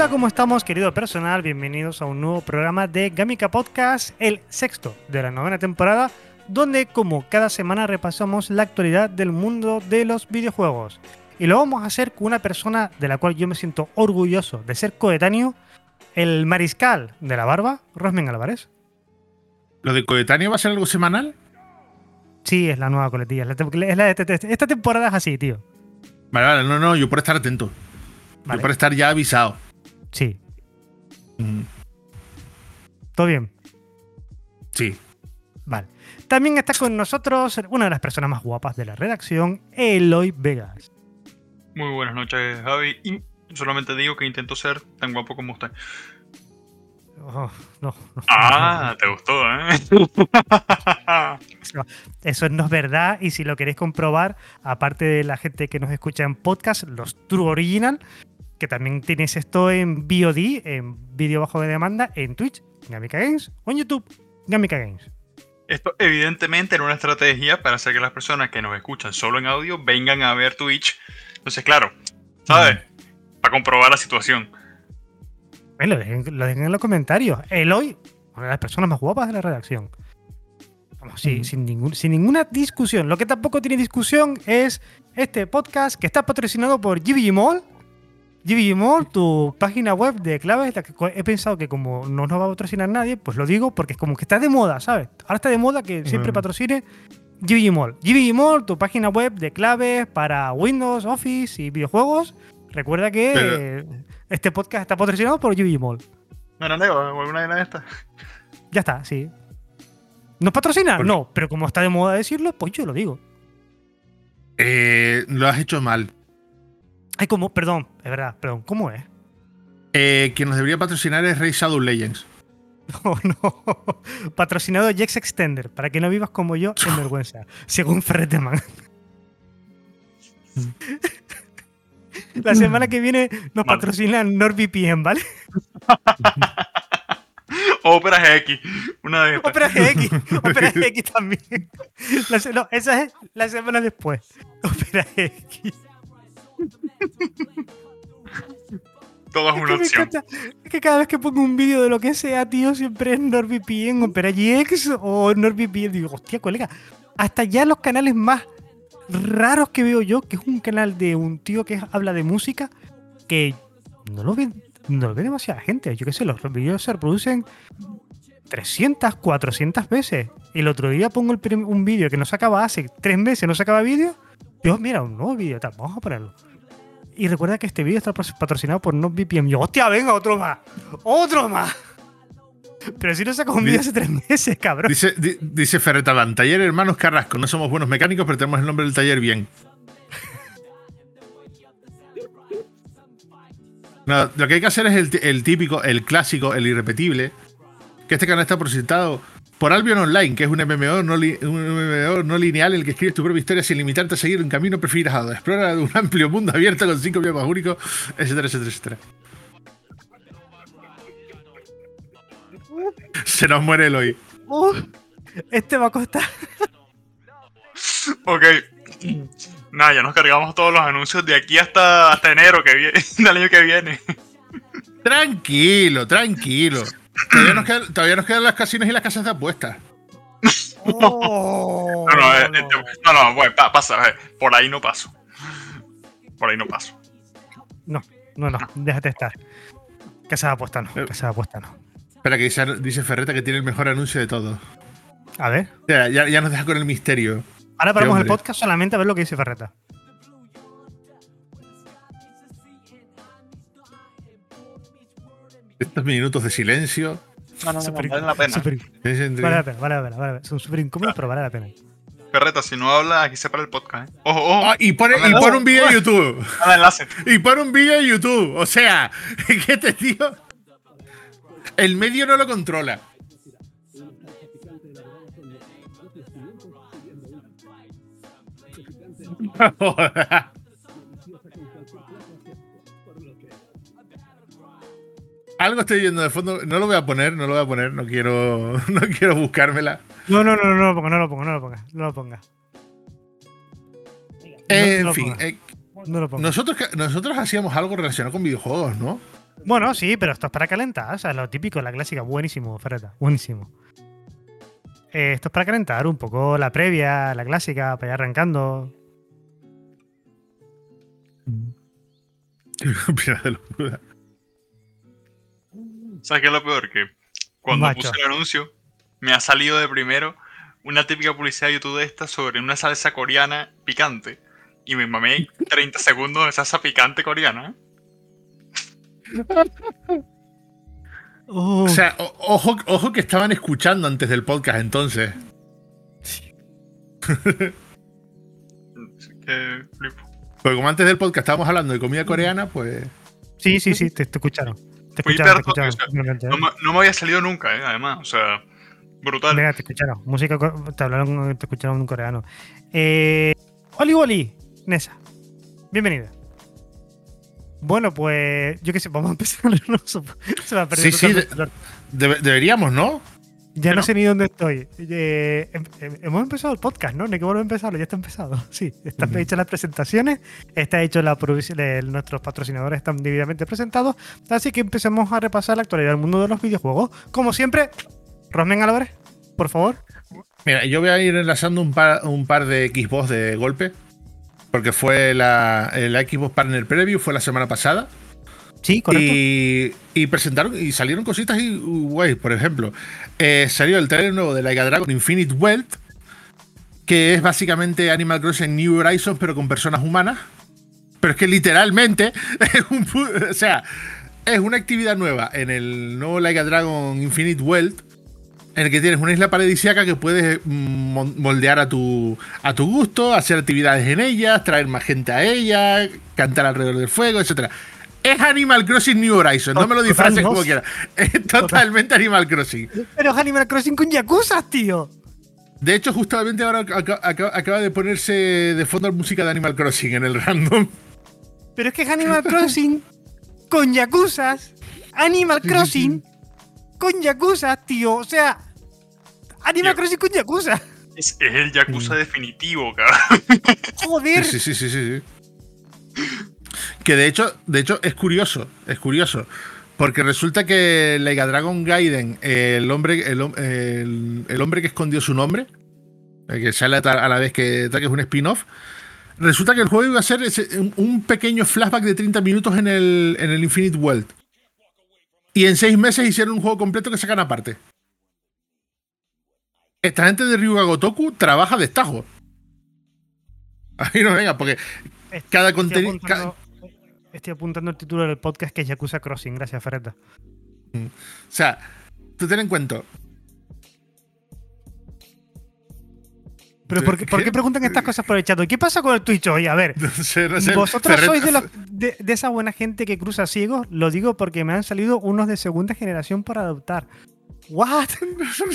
Hola, ¿cómo estamos, querido personal? Bienvenidos a un nuevo programa de Gamica Podcast, el sexto de la novena temporada, donde, como cada semana, repasamos la actualidad del mundo de los videojuegos. Y lo vamos a hacer con una persona de la cual yo me siento orgulloso de ser coetáneo, el mariscal de la barba, Rosmen Álvarez. ¿Lo de coetáneo va a ser algo semanal? Sí, es la nueva coletilla. es la de- esta temporada es así, tío. Vale, vale, no, no, yo por estar atento. Vale. Yo por estar ya avisado. Sí, Mm, todo bien. Sí. Vale. También está con nosotros una de las personas más guapas de la redacción, Eloy Vegas. Muy buenas noches, Javi. Y solamente digo que intento ser tan guapo como usted. Oh, no, no, Ah, te gustó, ¿eh? Eso no es verdad y si lo queréis comprobar, aparte de la gente que nos escucha en podcast, los True Original, que también tienes esto en VOD, en vídeo bajo de demanda, en Twitch, Gamica Games, o en YouTube, Gamica Games. Esto evidentemente era una estrategia para hacer que las personas que nos escuchan solo en audio vengan a ver Twitch. Entonces, claro, ¿sabes? Para comprobar la situación. Eh, lo, dejen, lo dejen en los comentarios. Eloy, una de las personas más guapas de la redacción. Vamos, sí, Ujú. sin, ningún, sin ninguna discusión. Lo que tampoco tiene discusión es este podcast que está patrocinado por GBG Mall. GBG Mall, tu página web de claves, la que he pensado que como no nos va a patrocinar nadie, pues lo digo porque es como que está de moda, ¿sabes? Ahora está de moda que siempre Ujú. patrocine GBG Mall. GBG Mall, tu página web de claves para Windows, Office y videojuegos. Recuerda que Pero- eh, este podcast está patrocinado por GBG Mall. ¿No era Leo o alguna de estas? Ya está, sí. ¿Nos patrocina? No, pero como está de moda decirlo, pues yo lo digo. Eh, lo has hecho mal. Ay, como, perdón, es verdad, perdón, ¿cómo es? Eh, quien nos debería patrocinar es Rey Shadow Legends. No, no. Patrocinado Jex Extender, para que no vivas como yo en vergüenza, según Ferreteman. La semana que viene nos Vale. patrocina NordVPN, ¿vale? Opera GX. Una de estas. Opera GX, Opera GX también. La no, esa es la semana después. Opera GX. Todo es Es una que opción. encanta. Es que cada vez que pongo un vídeo de lo que sea, tío, siempre es NordVPN, Opera GX o NordVPN. Digo, hostia, colega, hasta ya los canales más raros que veo yo, que es un canal de un tío que habla de música, que no lo ve, no lo ve demasiada gente. Yo qué sé, los vídeos se reproducen 300, 400 veces. Y el otro día pongo el un vídeo que no sacaba hace tres meses, no sacaba vídeo. Yo, mira, un nuevo vídeo, vamos a ponerlo. Y recuerda que este vídeo está patrocinado por NordVPN. Yo, hostia, venga, otro más. Otro más. Pero si no sacas un vídeo hace tres meses, cabrón. Dice, di- dice Ferretaban, taller Hermanos Carrasco. No somos buenos mecánicos, pero tenemos el nombre del taller bien. No, lo que hay que hacer es el, el típico, el clásico, el irrepetible. Que este canal está presentado por Albion Online, que es un MMO no, li- un MMO no lineal en el que escribes tu propia historia sin limitarte a seguir un camino prefijado. Explora un amplio mundo abierto con cinco biomas únicos, etcétera, etcétera, etcétera. Se nos muere el hoy. Uh, este va a costar. Ok. Nada, ya nos cargamos todos los anuncios de aquí hasta, hasta enero que viene, del año que viene. Tranquilo, tranquilo. Todavía nos, quedan, todavía nos quedan las casinos y las casas de apuestas. Oh, No, no, eh, no. eh, no, no, bueno, pa- pasa, eh, por ahí no paso. Por ahí no paso. no, no, no, déjate estar. Casa de apuesta no, Eh. casa de apuesta no. Espera, que dice, dice Ferreta que tiene el mejor anuncio de todos. A ver. Ya, ya, ya nos deja con el misterio. Ahora paramos el podcast solamente a ver lo que dice Ferreta. Estos minutos de silencio. No, no, no, Súper- vale la pena. Vale la pena, vale la pena, vale. Son súper incómodos, pero vale la pena. Perreta, si no habla, aquí se para el podcast, ¿eh? Ojo, ojo. Ah, y pone, y pone un vídeo en YouTube. Dale enlace. Y pone un vídeo en YouTube. O sea, que este tío. El medio no lo controla. Algo estoy viendo de fondo. No lo voy a poner, no lo voy a poner. No quiero, no quiero buscármela. No, no, no, no, lo ponga, no lo ponga, no lo ponga, no lo ponga. en fin, eh, No lo ponga. nosotros, nosotros hacíamos algo relacionado con videojuegos, ¿no? Bueno, sí, pero esto es para calentar, o sea, lo típico, la clásica, buenísimo, Ferreta, buenísimo. Eh, esto es para calentar un poco la previa, la clásica, para ir arrancando. Pena de locura. ¿Sabes qué es lo peor? Que cuando Macho. puse el anuncio, me ha salido de primero una típica publicidad de YouTube de esta sobre una salsa coreana picante. Y me mamé 30 segundos de salsa picante coreana. Oh, O sea, o- ojo, ojo que estaban escuchando antes del podcast entonces. Así que flipo. Porque como antes del podcast estábamos hablando de comida coreana, pues. sí, sí, sí, te, te escucharon. Te Fue escucharon, te hiper- escucharon. o sea, totalmente, ¿eh? No, me- no me había salido nunca, ¿eh? además. O sea, brutal. Venga, te escucharon. Música, te hablaron, te escucharon un coreano. Eh, Oli Oli, Nessa, bienvenida. Bueno, pues yo qué sé, vamos a empezar. No, se, se va a perder Sí, sí, deberíamos, ¿no? Ya no ¿No? sé ni dónde estoy. Eh, em- em- hemos empezado el podcast, ¿no? No hay que volver a empezarlo, ya está empezado. Sí, están Ujú. hechas las presentaciones, está hecho la nuestros patrocinadores están debidamente presentados, así que empecemos a repasar la actualidad del mundo de los videojuegos. Como siempre, Rosmen Álvarez, por favor. Mira, yo voy a ir enlazando un par, un par de Xbox de golpe. Porque fue la, la Xbox Partner Preview, fue la semana pasada. Sí. Y, y presentaron y salieron cositas y guay. Por ejemplo, eh, salió el trailer nuevo de Like a Dragon Infinite Wealth, que es básicamente Animal Crossing New Horizons, pero con personas humanas. Pero es que literalmente es un o sea, es una actividad nueva en el nuevo Like a Dragon Infinite Wealth. En el que tienes una isla paradisíaca que puedes mm, moldear a tu, a tu gusto, hacer actividades en ellas, traer más gente a ella, cantar alrededor del fuego, etc. Es Animal Crossing New Horizons, no me lo disfraces como quieras. Es totalmente Animal Crossing. Pero es Animal Crossing con Yakuza, tío. De hecho, justamente ahora aca- aca- acaba de ponerse de fondo música de Animal Crossing en el random. Pero es que es Animal Crossing con Yakuzas. Animal Crossing con Yakuza, tío. O sea, Animal. Crossing con Yakuza. Es, es el Yakuza definitivo, cabrón. Joder. Sí, sí, sí, sí, sí. Que de hecho, de hecho es curioso, es curioso. Porque resulta que Leiga Dragon Gaiden, el hombre, el, el- hombre que escondió su nombre, que sale a la vez que, que es un spin-off, resulta que el juego iba a ser un pequeño flashback de 30 minutos en el, en el Infinite World. Y en seis meses hicieron un juego completo que sacan aparte. Esta gente de Ryuga Gotoku trabaja de estajo. Ahí no venga, porque cada Estoy contenido. estoy apuntando el título del podcast que es Yakuza Crossing. Gracias, Ferreta. O sea, tú ten en cuenta. Pero ¿por qué, por qué preguntan estas cosas por el chat? ¿Qué pasa con el Twitch hoy? A ver, No sé, no sé, ¿vosotros sois de, los- de, de esa buena gente que cruza ciegos? Lo digo porque me han salido unos de segunda generación por adoptar. ¿What?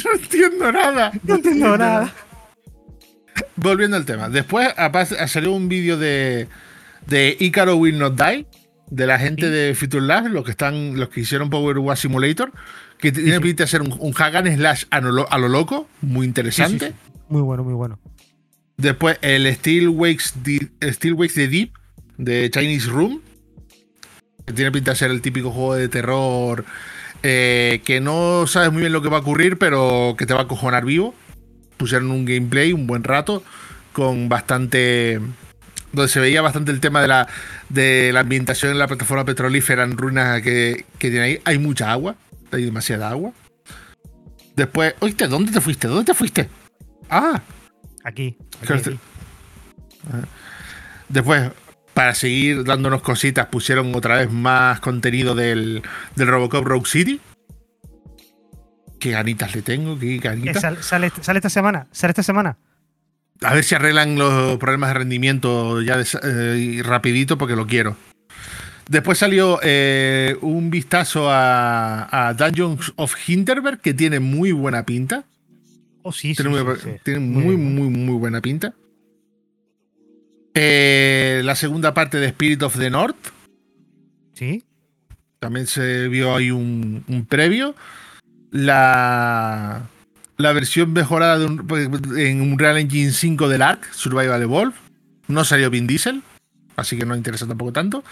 no entiendo nada. No entiendo nada. Volviendo al tema. Después salió un vídeo de, de Icaro Will Not Die, de la gente de Future Lab, los que están, los que hicieron Power Wash Simulator, que tiene pinta de ser un, un hack and slash a lo, a lo loco, muy interesante. Muy bueno, muy bueno. Después el Steel Wakes, Di- Steel Wakes the Deep de Chinese Room. Que tiene pinta de ser el típico juego de terror eh, que no sabes muy bien lo que va a ocurrir, pero que te va a cojonar vivo. Pusieron un gameplay un buen rato con bastante. donde se veía bastante el tema de la, de la ambientación en la plataforma petrolífera en ruinas que, que tiene ahí. Hay mucha agua, hay demasiada agua. Después, oíste, ¿dónde te fuiste? ¿Dónde te fuiste? Ah, Aquí. aquí, Claro, aquí. Después, para seguir dándonos cositas, pusieron otra vez más contenido del, del Robocop Rogue City. Qué ganitas le tengo, qué ganitas. sal- sale, sale esta semana. Sale esta semana. A ver si arreglan los problemas de rendimiento ya de- eh, rapidito porque lo quiero. Después salió eh, un vistazo a, a Dungeons of Hinterberg, que tiene muy buena pinta. Oh, sí, Tiene, sí, muy, sí, tiene Muy muy, muy, muy buena pinta. Eh, la segunda parte de Spirit of the North. Sí. También se vio ahí un, un previo. La, la versión mejorada de un- en Unreal Engine 5 del ARK, Survival Evolved. No salió Vin Diesel, así que no interesa tampoco tanto.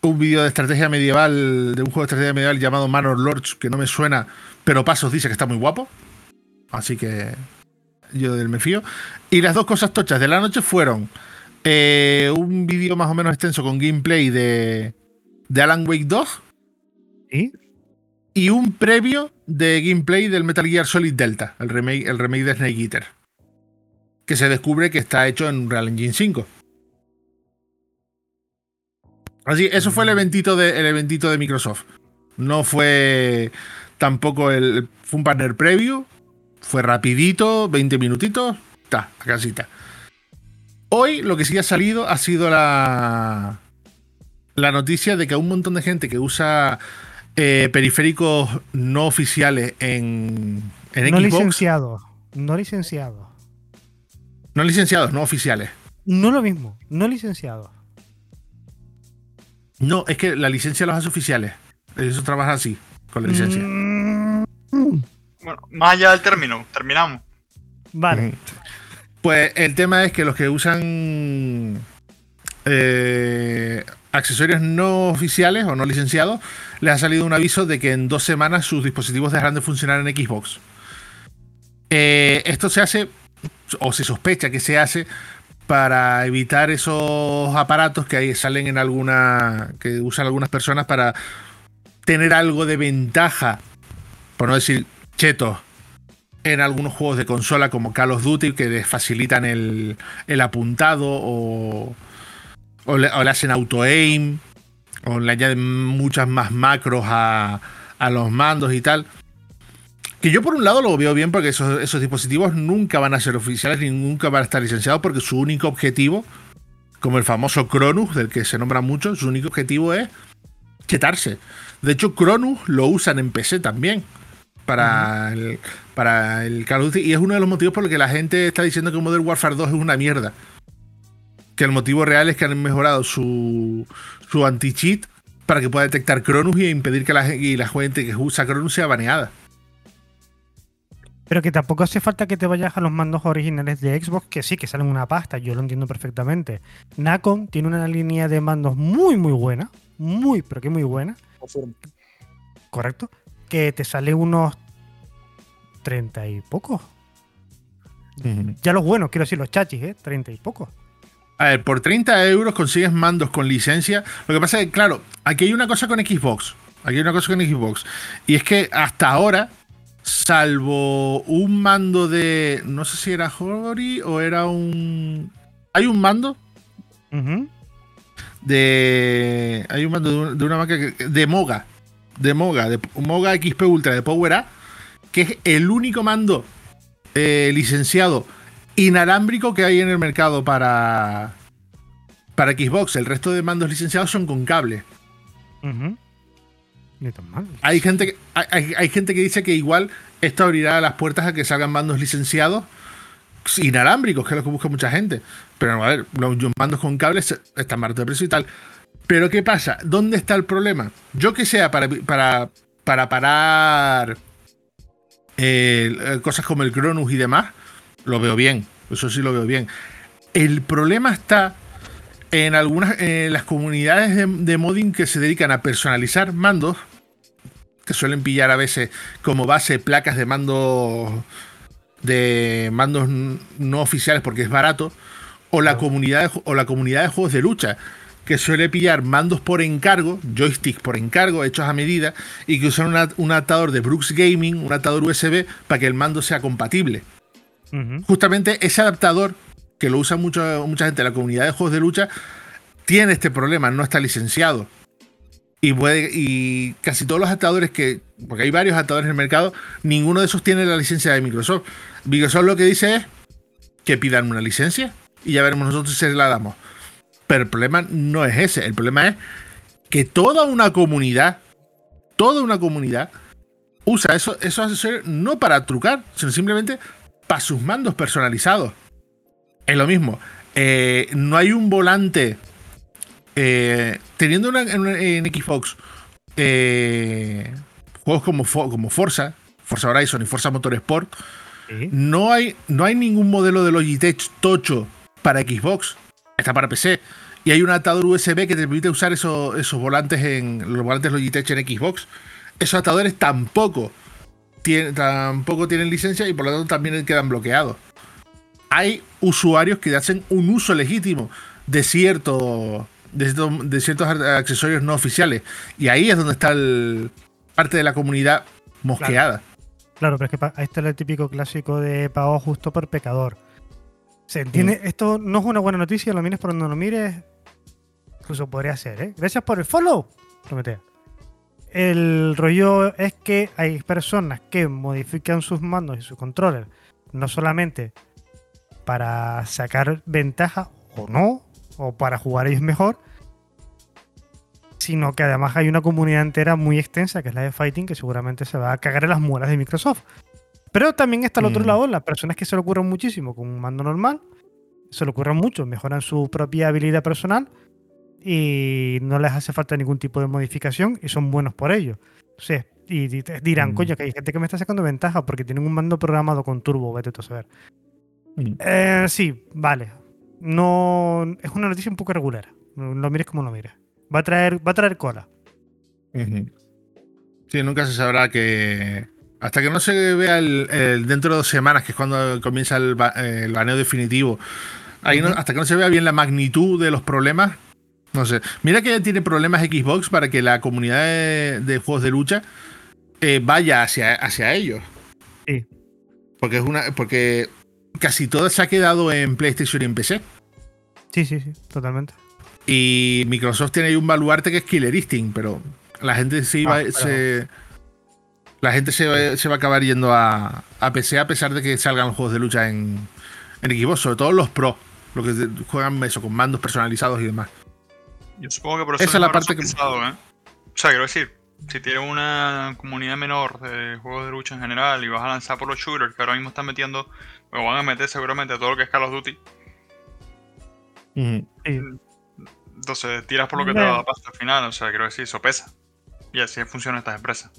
Un vídeo de estrategia medieval, de un juego de estrategia medieval llamado Manor Lords, que no me suena, pero Pasos dice que está muy guapo. Así que yo del me fío. Y las dos cosas tochas de la noche fueron eh, un vídeo más o menos extenso con gameplay de, de Alan Wake 2 Sí. Y un previo de gameplay del Metal Gear Solid Delta, el remake, el remake de Snake Eater. Que se descubre que está hecho en Real Engine 5. Así, eso fue el eventito de, el eventito de Microsoft. No fue tampoco el. Fue un partner preview. Fue rapidito, 20 minutitos. Ta, a casita. Hoy lo que sí ha salido ha sido la. La noticia de que un montón de gente que usa eh, periféricos no oficiales en, en No Xbox. licenciado. No licenciado. No licenciados, no oficiales. No lo mismo. No licenciado. No, es que la licencia los hace oficiales. Eso trabaja así, con la licencia. Mm, Bueno, más allá del término, terminamos. Vale. Pues el tema es que los que usan eh, accesorios no oficiales o no licenciados, les ha salido un aviso de que en dos semanas sus dispositivos dejarán de funcionar en Xbox. Eh, esto se hace, o se sospecha que se hace, para evitar esos aparatos que ahí salen en alguna. que usan algunas personas para tener algo de ventaja, por no decir chetos, en algunos juegos de consola como Call of Duty que les facilitan el, el apuntado o, o, le, o le hacen auto-aim o le añaden muchas más macros a, a los mandos y tal. Que yo por un lado lo veo bien porque esos, esos dispositivos nunca van a ser oficiales ni nunca van a estar licenciados porque su único objetivo, como el famoso Cronus, del que se nombra mucho, su único objetivo es chetarse. De hecho, Cronus lo usan en PC también para, el, para el Call of Duty y es uno de los motivos por los que la gente está diciendo que Modern Warfare 2 es una mierda. Que el motivo real es que han mejorado su, su anti-cheat para que pueda detectar Cronus y impedir que la, y la gente que usa Cronus sea baneada. Pero que tampoco hace falta que te vayas a los mandos originales de Xbox, que sí, que salen una pasta, yo lo entiendo perfectamente. Nacon tiene una línea de mandos muy, muy buena, muy, pero que muy buena, correcto, que te sale unos 30 y pocos. Ya los buenos, quiero decir, los chachis, ¿eh? 30 y pocos. A ver, por 30 euros consigues mandos con licencia. Lo que pasa es que, claro, aquí hay una cosa con Xbox. Aquí hay una cosa con Xbox. Y es que hasta ahora, salvo un mando de. No sé si era Hori o era un. Hay un mando de. Hay un mando de, un- de una marca que- de Moga. De Moga, de Moga XP Ultra de Power A. Que es el único mando eh, licenciado inalámbrico que hay en el mercado para. Para Xbox. El resto de mandos licenciados son con cable. Ujú. Ni tan mal. Hay gente, que, hay, gente que dice que igual esto abrirá las puertas a que salgan mandos licenciados inalámbricos, que es lo que busca mucha gente. Pero a ver, los mandos con cables están baratos de precio y tal. Pero ¿qué pasa? ¿Dónde está el problema? Yo que sea para, para, para parar eh, cosas como el Cronus y demás, lo veo bien. Eso sí lo veo bien. El problema está en algunas en las comunidades de, de modding que se dedican a personalizar mandos, que suelen pillar a veces como base placas de mandos de mandos no oficiales porque es barato, o la comunidad de, o la comunidad de juegos de lucha que suele pillar mandos por encargo, joysticks por encargo hechos a medida y que usan una- un atador de Brooks Gaming, un atador USB para que el mando sea compatible Justamente ese adaptador que lo usa mucho, mucha gente la comunidad de juegos de lucha tiene este problema, no está licenciado. Y, puede- y casi todos los adaptadores que, porque hay varios adaptadores en el mercado, ninguno de esos tiene la licencia de Microsoft. Microsoft lo que dice es que pidan una licencia y ya veremos nosotros si se la damos. Pero el problema no es ese, el problema es que toda una comunidad, toda una comunidad, usa esos, esos accesorios no para trucar, sino simplemente para sus mandos personalizados. Es lo mismo. Eh, no hay un volante. eh, teniendo una- en, en Xbox eh, juegos como, como Forza, Forza Horizon y Forza Motorsport, Sí. no hay, no hay ningún modelo de Logitech tocho para Xbox. Está para PC. Y hay un adaptador USB que te permite usar esos, esos volantes en los volantes Logitech en Xbox. Esos adaptadores tampoco, tampoco tienen licencia y por lo tanto también quedan bloqueados. Hay usuarios que hacen un uso legítimo de, cierto, de, cierto- de ciertos accesorios no oficiales. Y ahí es donde está el, parte de la comunidad mosqueada. Claro, pero es que ahí está el típico clásico de pago justo por pecador. Se entiende, esto no es una buena noticia, lo mires por donde lo mires. Incluso podría ser, ¿eh? Gracias por el follow, Prometea. El rollo es que hay personas que modifican sus mandos y sus controles, no solamente para sacar ventaja o no, o para jugar ellos mejor, sino que además hay una comunidad entera muy extensa, que es la de Fighting, que seguramente se va a cagar en las muelas de Microsoft. Pero también está al otro Mm. lado, las personas que se le ocurren muchísimo con un mando normal, se le ocurren mucho, mejoran su propia habilidad personal y no les hace falta ningún tipo de modificación y son buenos por ello. Sí, y di- te dirán, Mm. coño, que hay gente que me está sacando ventaja porque tienen un mando programado con turbo, vete tú a saber. Mm. Eh, sí, vale. No, es una noticia un poco regular. Lo mires como lo mires. Va a traer, va a traer cola. Sí, nunca se sabrá que. Hasta que no se vea el, el- dentro de dos semanas, que es cuando comienza el, el baneo definitivo, ahí no- hasta que no se vea bien la magnitud de los problemas, no sé. Mira que ya tiene problemas Xbox para que la comunidad de, de juegos de lucha eh, vaya hacia, hacia ellos. Sí. Porque es una. Porque casi todo se ha quedado en PlayStation y en PC. Sí, sí, sí, totalmente. Y Microsoft tiene ahí un baluarte que es Killer Instinct, pero la gente sí Ah, va, pero- se. La gente se va, se va a acabar yendo a, a PC a pesar de que salgan juegos de lucha en, en Xbox, sobre todo los Pro, los que juegan eso con mandos personalizados y demás. Yo supongo que por eso Esa es la parte que- pesado, ¿eh? O sea, quiero decir, si tienes una comunidad menor de juegos de lucha en general y vas a lanzar por los shooters que ahora mismo están metiendo, o van a meter seguramente a todo lo que es Call of Duty, Sí. entonces tiras por lo que te Bueno. da la pasta al final, o sea, quiero decir, eso pesa. Y así funcionan estas empresas.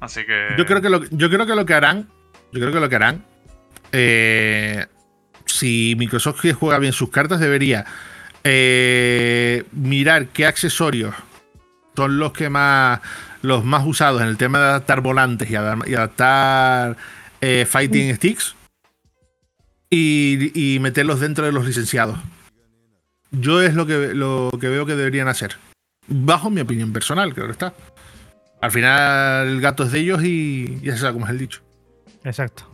Así que... Yo creo que lo, yo creo que lo que harán, yo creo que lo que harán, eh, si Microsoft juega bien sus cartas, debería eh, mirar qué accesorios son los que más los más usados en el tema de adaptar volantes y, adap- y adaptar eh, fighting sticks y, y meterlos dentro de los licenciados. Yo es lo que, lo que veo que deberían hacer. Bajo mi opinión personal, creo que está. Al final el gato es de ellos y ya se sabe cómo es el dicho. Exacto.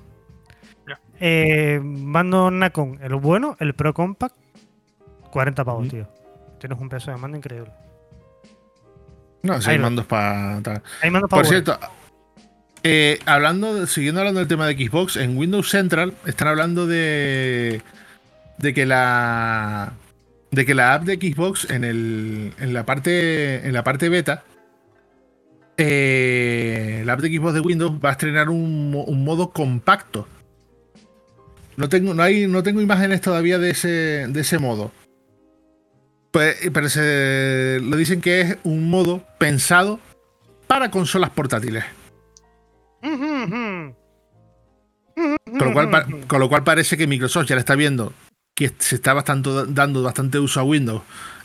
Eh, mando Nacon, el bueno, el Pro Compact, 40 pavos, tío. Tienes un peso de mando increíble. No, si hay mandos para. Mando Por cierto, eh, hablando, siguiendo hablando del tema de Xbox, en Windows Central están hablando de. de que la. de que la app de Xbox en el. en la parte. en la parte beta. eh, la app de Xbox de Windows va a estrenar un, un modo compacto. No tengo, no hay, no tengo imágenes todavía de ese, de ese modo. Pues, pero se, lo dicen que es un modo pensado para consolas portátiles. Con lo, cual, con lo cual parece que Microsoft ya le está viendo que se está bastante, dando bastante uso a Windows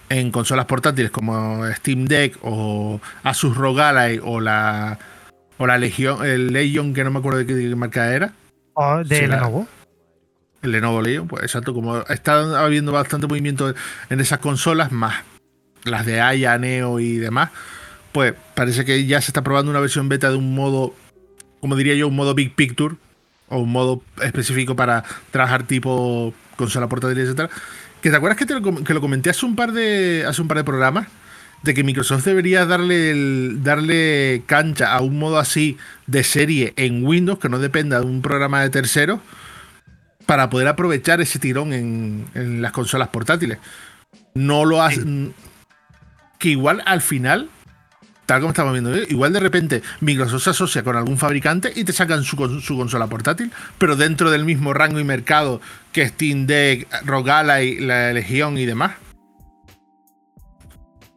en consolas portátiles como Steam Deck o Asus ROG Ally o la o la Legion, el Legion que no me acuerdo de qué marca era, Oh, de la- Lenovo. El Lenovo Legion, pues exacto, como está habiendo bastante movimiento en esas consolas, más las de Aya, Neo y demás, pues parece que ya se está probando una versión beta de un modo, como diría yo, un modo Big Picture, o un modo específico para trabajar tipo consola portátil, etcétera. Que te acuerdas que, te lo, que lo comenté hace un par de. hace un par de programas. De que Microsoft debería darle el- darle cancha a un modo así de serie en Windows que no dependa de un programa de terceros para poder aprovechar ese tirón en, en las consolas portátiles. No lo hace. que igual al final, tal como estamos viendo, igual de repente Microsoft se asocia con algún fabricante y te sacan su, con- su consola portátil, pero dentro del mismo rango y mercado que Steam Deck, ROG Ally, la Legión y demás.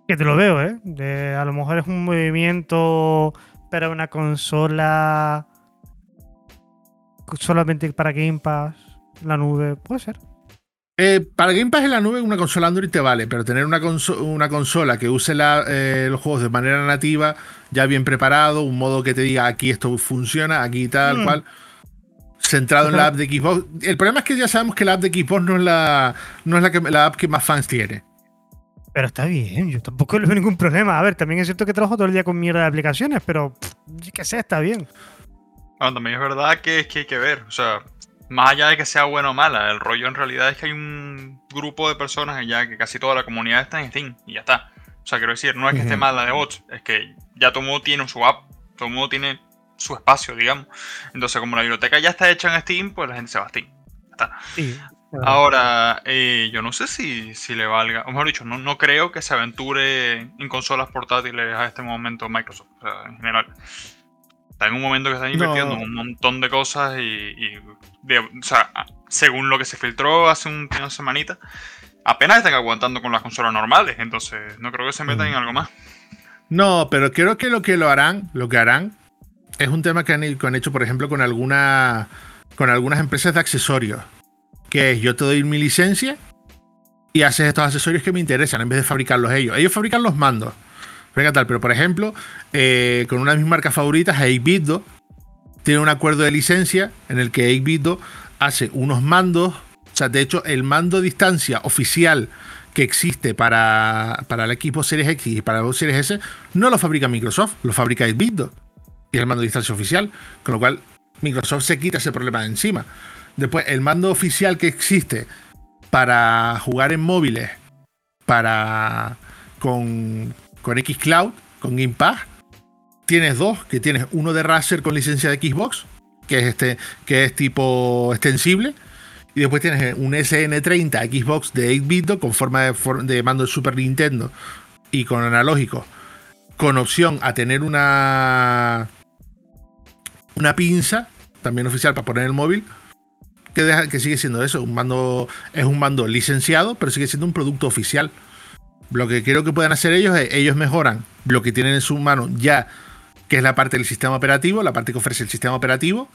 Que te lo veo, ¿eh? De- a lo mejor es un movimiento para una consola solamente para Game Pass, la nube, puede ser. Eh, para Game Pass en la nube una consola Android te vale, pero tener una, conso- una consola que use la- eh, los juegos de manera nativa, ya bien preparado, un modo que te diga aquí esto funciona, aquí tal Mm. cual, centrado en la app de Xbox. El problema es que ya sabemos que la app de Xbox no es la, no es la, que, la app que más fans tiene. Pero está bien, yo tampoco le veo ningún problema. A ver, también es cierto que trabajo todo el día con mierda de aplicaciones, pero pff, yo qué sé, está bien. Bueno, también es verdad que es que hay que ver, o sea, más allá de que sea bueno o mala, el rollo en realidad es que hay un grupo de personas allá que casi toda la comunidad está en Steam y ya está. O sea, quiero decir, no es que esté mala de bots, es que ya todo mundo tiene su app, todo mundo tiene su espacio, digamos. Entonces, como la biblioteca ya está hecha en Steam, pues la gente se va a Steam. Ya está. Sí. Ahora, eh, yo no sé si, si le valga, o mejor dicho, no, no creo que se aventure en consolas portátiles a este momento Microsoft, o sea, en general. Está en un momento que están invirtiendo No. en un montón de cosas y, y de- o sea, según lo que se filtró hace un, una semanita, apenas están aguantando con las consolas normales, entonces no creo que se metan en algo más. No, pero creo que lo que lo harán, lo que harán, es un tema que han, que han hecho, por ejemplo, con alguna, con algunas empresas de accesorios. Que es, yo te doy mi licencia y haces estos accesorios que me interesan en vez de fabricarlos ellos. Ellos fabrican los mandos. Venga tal, pero por ejemplo, eh, con una de mis marcas favoritas, 8bitdo, tiene un acuerdo de licencia en el que 8bitdo hace unos mandos. O sea, de hecho, el mando a distancia oficial que existe para, para el equipo Series X y para el Series S no lo fabrica Microsoft, lo fabrica 8bitdo. Y el mando a distancia oficial. Con lo cual, Microsoft se quita ese problema de encima. Después, el mando oficial que existe para jugar en móviles, para con, con Xcloud, con Game Pass, tienes dos, que tienes uno de Razer con licencia de Xbox, que es este, que es tipo extensible, y después tienes un SN30 Xbox de 8-bit con forma de, de mando de Super Nintendo y con analógico, con opción a tener una una pinza, también oficial para poner el móvil, que, deja- que sigue siendo eso, un mando es un mando licenciado, pero sigue siendo un producto oficial. Lo que creo que pueden hacer ellos es, ellos mejoran lo que tienen en su mano ya, que es la parte del sistema operativo, la parte que ofrece el sistema operativo,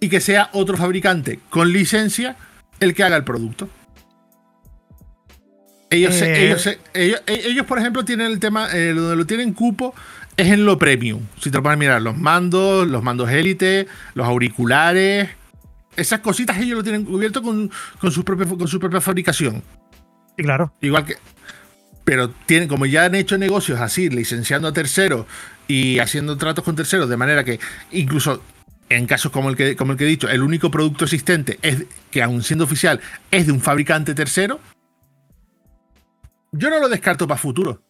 y que sea otro fabricante con licencia el que haga el producto. Ellos, Eh. ellos, ellos, e- ellos, por ejemplo, tienen el tema, eh, donde lo tienen cupo, es en lo premium. Si te lo pones a mirar, los mandos, los mandos élite, los auriculares, esas cositas ellos lo tienen cubierto con, con, su, propia, con su propia fabricación. Sí, claro. Igual que. Pero tienen, como ya han hecho negocios así, licenciando a terceros y haciendo tratos con terceros, de manera que incluso en casos como el que, como el que he dicho, el único producto existente es que, aun siendo oficial, es de un fabricante tercero. Yo no lo descarto para futuro.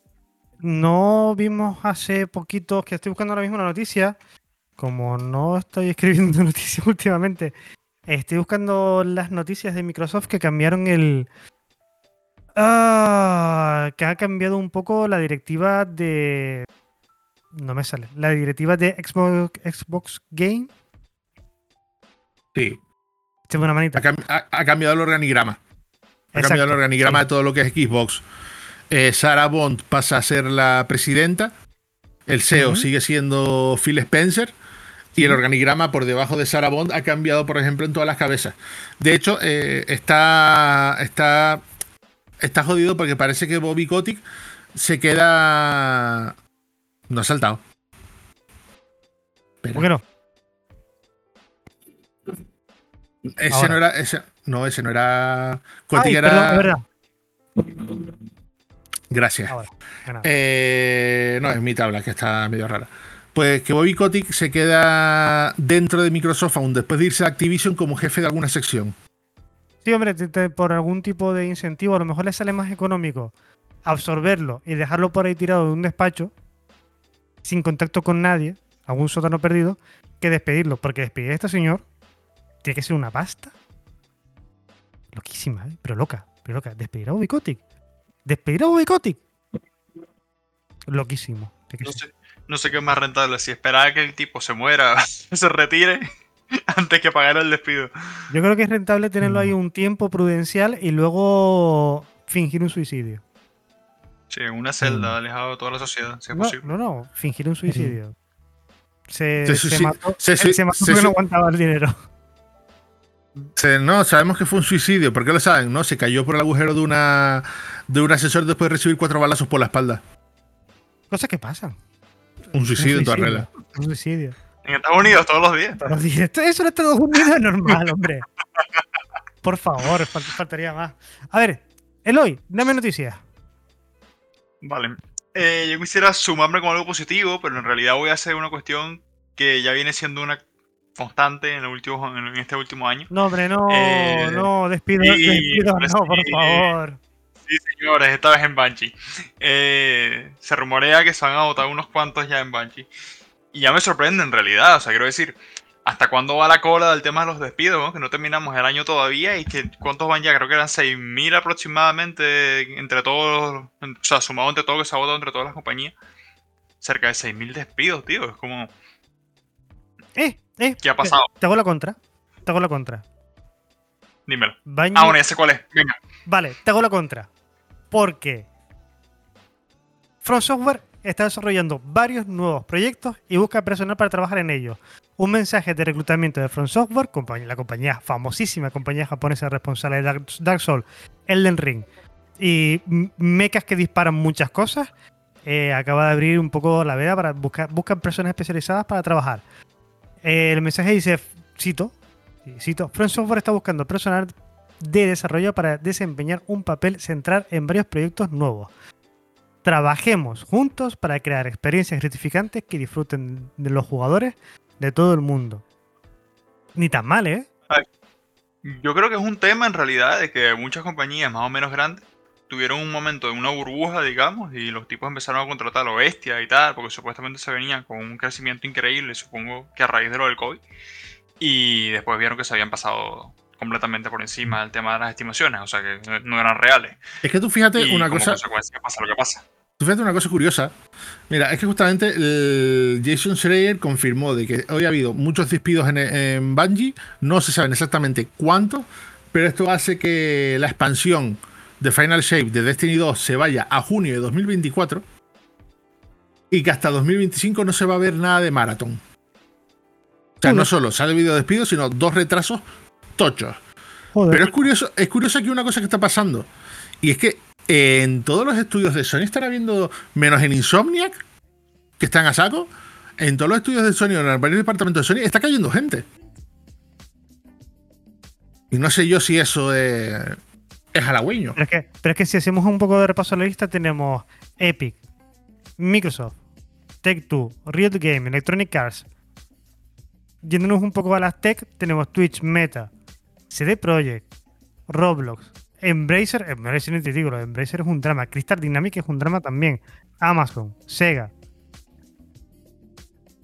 No vimos hace poquito, que estoy buscando ahora mismo una noticia, como no estoy escribiendo noticias últimamente, estoy buscando las noticias de Microsoft que cambiaron el... Ah, que ha cambiado un poco la directiva de... No me sale. La directiva de Xbox, Xbox Game. Sí. Una manita. Ha, cam- ha- ha cambiado el organigrama. Ha cambiado el organigrama sí. de todo lo que es Xbox. Eh, Sarah Bond pasa a ser la presidenta. El CEO sigue siendo Phil Spencer. Y el organigrama por debajo de Sarah Bond ha cambiado, por ejemplo, en todas las cabezas. De hecho, eh, está, está, está jodido porque parece que Bobby Kotick se queda. No ha saltado. Espera. ¿Por qué no? Ese Ahora. no era. Ese, no, ese no era. Kotick Ay, era. perdón, verdad. Gracias. Ahora. Eh, no, es mi tabla que está medio rara. Pues que Bobby Kotick se queda dentro de Microsoft aún después de irse a Activision como jefe de alguna sección. Sí, hombre, te- te- por algún tipo de incentivo, a lo mejor le sale más económico absorberlo y dejarlo por ahí tirado de un despacho, sin contacto con nadie, algún sótano perdido, que despedirlo. Porque despedir a este señor tiene que ser una pasta. Loquísima, ¿eh? pero loca, pero loca. Despedir a Bobby Kotick. Despedir a Bobby Kotick. Loquísimo. sé, no sé qué es más rentable, si esperar a que el tipo se muera, se retire, antes que pagar el despido. Yo creo que es rentable tenerlo Mm. ahí un tiempo prudencial y luego fingir un suicidio. Sí, en una celda, alejado de toda la sociedad, si es No, posible. no, no, fingir un suicidio. Se, Se se suici- mató, se él sui- se mató se porque no aguantaba el dinero. Se- no, sabemos que fue un suicidio. ¿Por qué lo saben? No, se cayó por el agujero de una de un asesor después de recibir cuatro balazos por la espalda. Cosas que pasan. Un suicidio en toda regla. Un suicidio. En Estados Unidos, todos los días. Todos los días. Esto- Eso en Estados Unidos es normal, hombre. Por favor, fal- faltaría más. A ver, Eloy, dame noticias. Vale. Eh, yo quisiera sumarme con algo positivo, pero en realidad voy a hacer una cuestión que ya viene siendo una constante en, el último, en este último año. No, hombre, no, Eh, no, despido, sí, despido, no, por favor. Sí, señores, esta vez en Banshee. Eh, se rumorea que se van a votar unos cuantos ya en Banshee. Y ya me sorprende en realidad. O sea, quiero decir, ¿hasta cuándo va la cola del tema de los despidos? no? Que no terminamos el año todavía. ¿Y que cuántos van ya? Creo que eran 6.000 aproximadamente entre todos. O sea, sumado entre todo que se ha votado entre todas las compañías. Cerca de 6.000 despidos, tío. Es como. Eh, eh, ¿Qué ha pasado? Te hago la contra. Te hago la contra. Dímelo. Bungie- Ah, bueno, ya sé cuál es. Venga. Vale, te hago la contra. Porque From Software está desarrollando varios nuevos proyectos y busca personal para trabajar en ellos. Un mensaje de reclutamiento de From Software, la compañía famosísima compañía japonesa responsable de Dark, Souls, Elden Ring y mechas que disparan muchas cosas, eh, acaba de abrir un poco la veda para buscar personas especializadas para trabajar. Eh, el mensaje dice, cito, cito, From Software está buscando personal de desarrollo para desempeñar un papel central en varios proyectos nuevos. Trabajemos juntos para crear experiencias gratificantes que disfruten de los jugadores de todo el mundo. Ni tan mal, ¿eh? Yo creo que es un tema en realidad de que muchas compañías más o menos grandes tuvieron un momento de una burbuja, digamos, y los tipos empezaron a contratar a lo bestia y tal, porque supuestamente se venían con un crecimiento increíble, supongo que a raíz de lo del COVID, y después vieron que se habían pasado completamente por encima del tema de las estimaciones, o sea que no- no eran reales. Es que tú fíjate y una como cosa. consecuencia pasa lo que pasa. Tú fíjate una cosa curiosa. Mira, es que justamente el Jason Schreier confirmó de que hoy ha habido muchos despidos en, en Bungie. No se saben exactamente cuántos, pero esto hace que la expansión de Final Shape de Destiny 2 se vaya a junio de 2024 y que hasta 2025 no se va a ver nada de Marathon. O sea, no solo sale video despido, sino dos retrasos tochos. Joder. Pero es curioso, es curioso aquí una cosa que está pasando. Y es que en todos los estudios de Sony están habiendo, menos en Insomniac, que están a saco, en todos los estudios de Sony, en varios departamentos de Sony, está cayendo gente. Y no sé yo si eso es, es halagüeño. Pero es, que, pero es que si hacemos un poco de repaso a la lista, tenemos Epic, Microsoft, Take-Two, Riot Game, Electronic Arts. Yéndonos un poco a las tech, tenemos Twitch, Meta, CD Projekt, Roblox, Embracer, Embracer ni te digo, Embracer es un drama, Crystal Dynamics es un drama también, Amazon, Sega.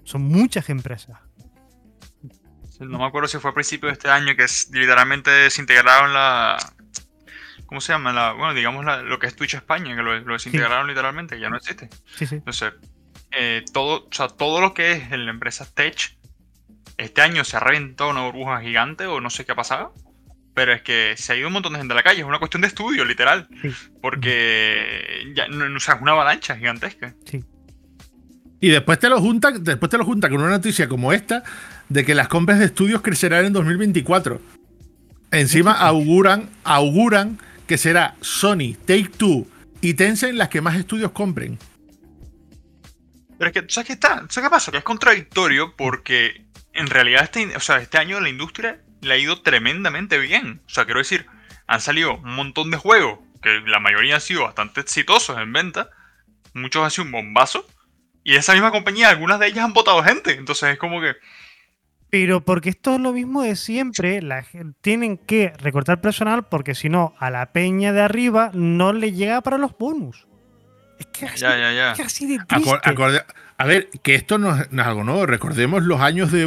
Son muchas empresas. No me acuerdo si fue a principio de este año que es- literalmente desintegraron la. ¿Cómo se llama? La, bueno, digamos la- lo que es Twitch España, que lo, lo desintegraron literalmente, que ya no existe. Sí, sí. Entonces, eh, todo, o sea, todo lo que es la empresa Tech, este año se ha reventado una burbuja gigante o no sé qué ha pasado. Pero es que se ha ido un montón de gente a la calle, es una cuestión de estudio, literal. Sí. Porque ya, no, no- o sea, es una avalancha gigantesca. sí. Y después te lo junta, después te lo junta con una noticia como esta, de que las compras de estudios crecerán en 2024. Encima auguran, auguran que será Sony, Take Two y Tencent las que más estudios compren. Pero es que, ¿sabes qué está? ¿Sabes qué pasa? Que es contradictorio porque en realidad este, o sea, este año la industria le ha ido tremendamente bien. O sea, quiero decir, han salido un montón de juegos que la mayoría han sido bastante exitosos en venta. Muchos han sido un bombazo. Y esa misma compañía, algunas de ellas han votado gente. Entonces es como que. Pero porque esto es lo mismo de siempre, la tienen que recortar personal porque si no, a la peña de arriba no le llega para los bonus. Es que así, Ya, ya, ya. es que así de Acor- triste. acorde- a ver, que esto no es, no es algo nuevo. Recordemos los años de,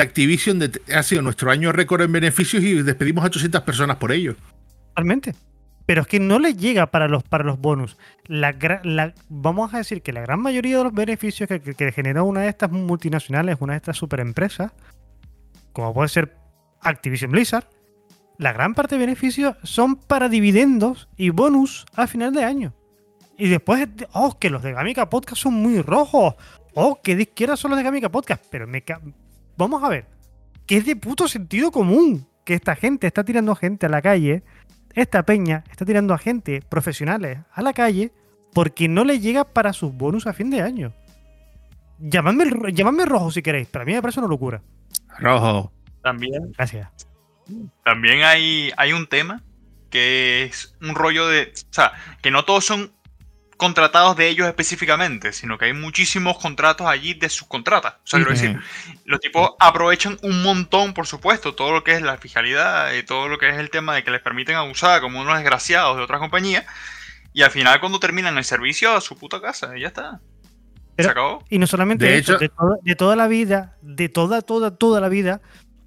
Activision, de- ha sido nuestro año récord en beneficios y despedimos a 800 personas por ello. Totalmente. pero es que no les llega para los, para los bonus. La, gra- la- vamos a decir que la gran mayoría de los beneficios que, que, que generó una de estas multinacionales, una de estas superempresas, como puede ser Activision Blizzard, la gran parte de beneficios son para dividendos y bonus a final de año. Y después, oh, que los de Gamica Podcast son muy rojos. Oh, que de izquierda son los de Gamica Podcast. Pero me ca- vamos a ver, que es de puto sentido común que esta gente está tirando gente a la calle, esta peña está tirando a gente profesionales a la calle porque no le llega para sus bonus a fin de año. Llamadme, rojo si queréis, pero a mí me parece una locura. Rojo. También, Gracias. también hay, hay un tema que es un rollo de. O sea, que no todos son contratados de ellos específicamente, sino que hay muchísimos contratos allí de subcontratas. O sea, quiero decir, los tipos aprovechan un montón, por supuesto, todo lo que es la fiscalidad y todo lo que es el tema de que les permiten abusar como unos desgraciados de otras compañías. Y al final, cuando terminan el servicio, a su puta casa, y ya está. Pero- Se acabó. Y no solamente De eso, hecho- de, toda, de toda la vida, de toda, toda, toda la vida,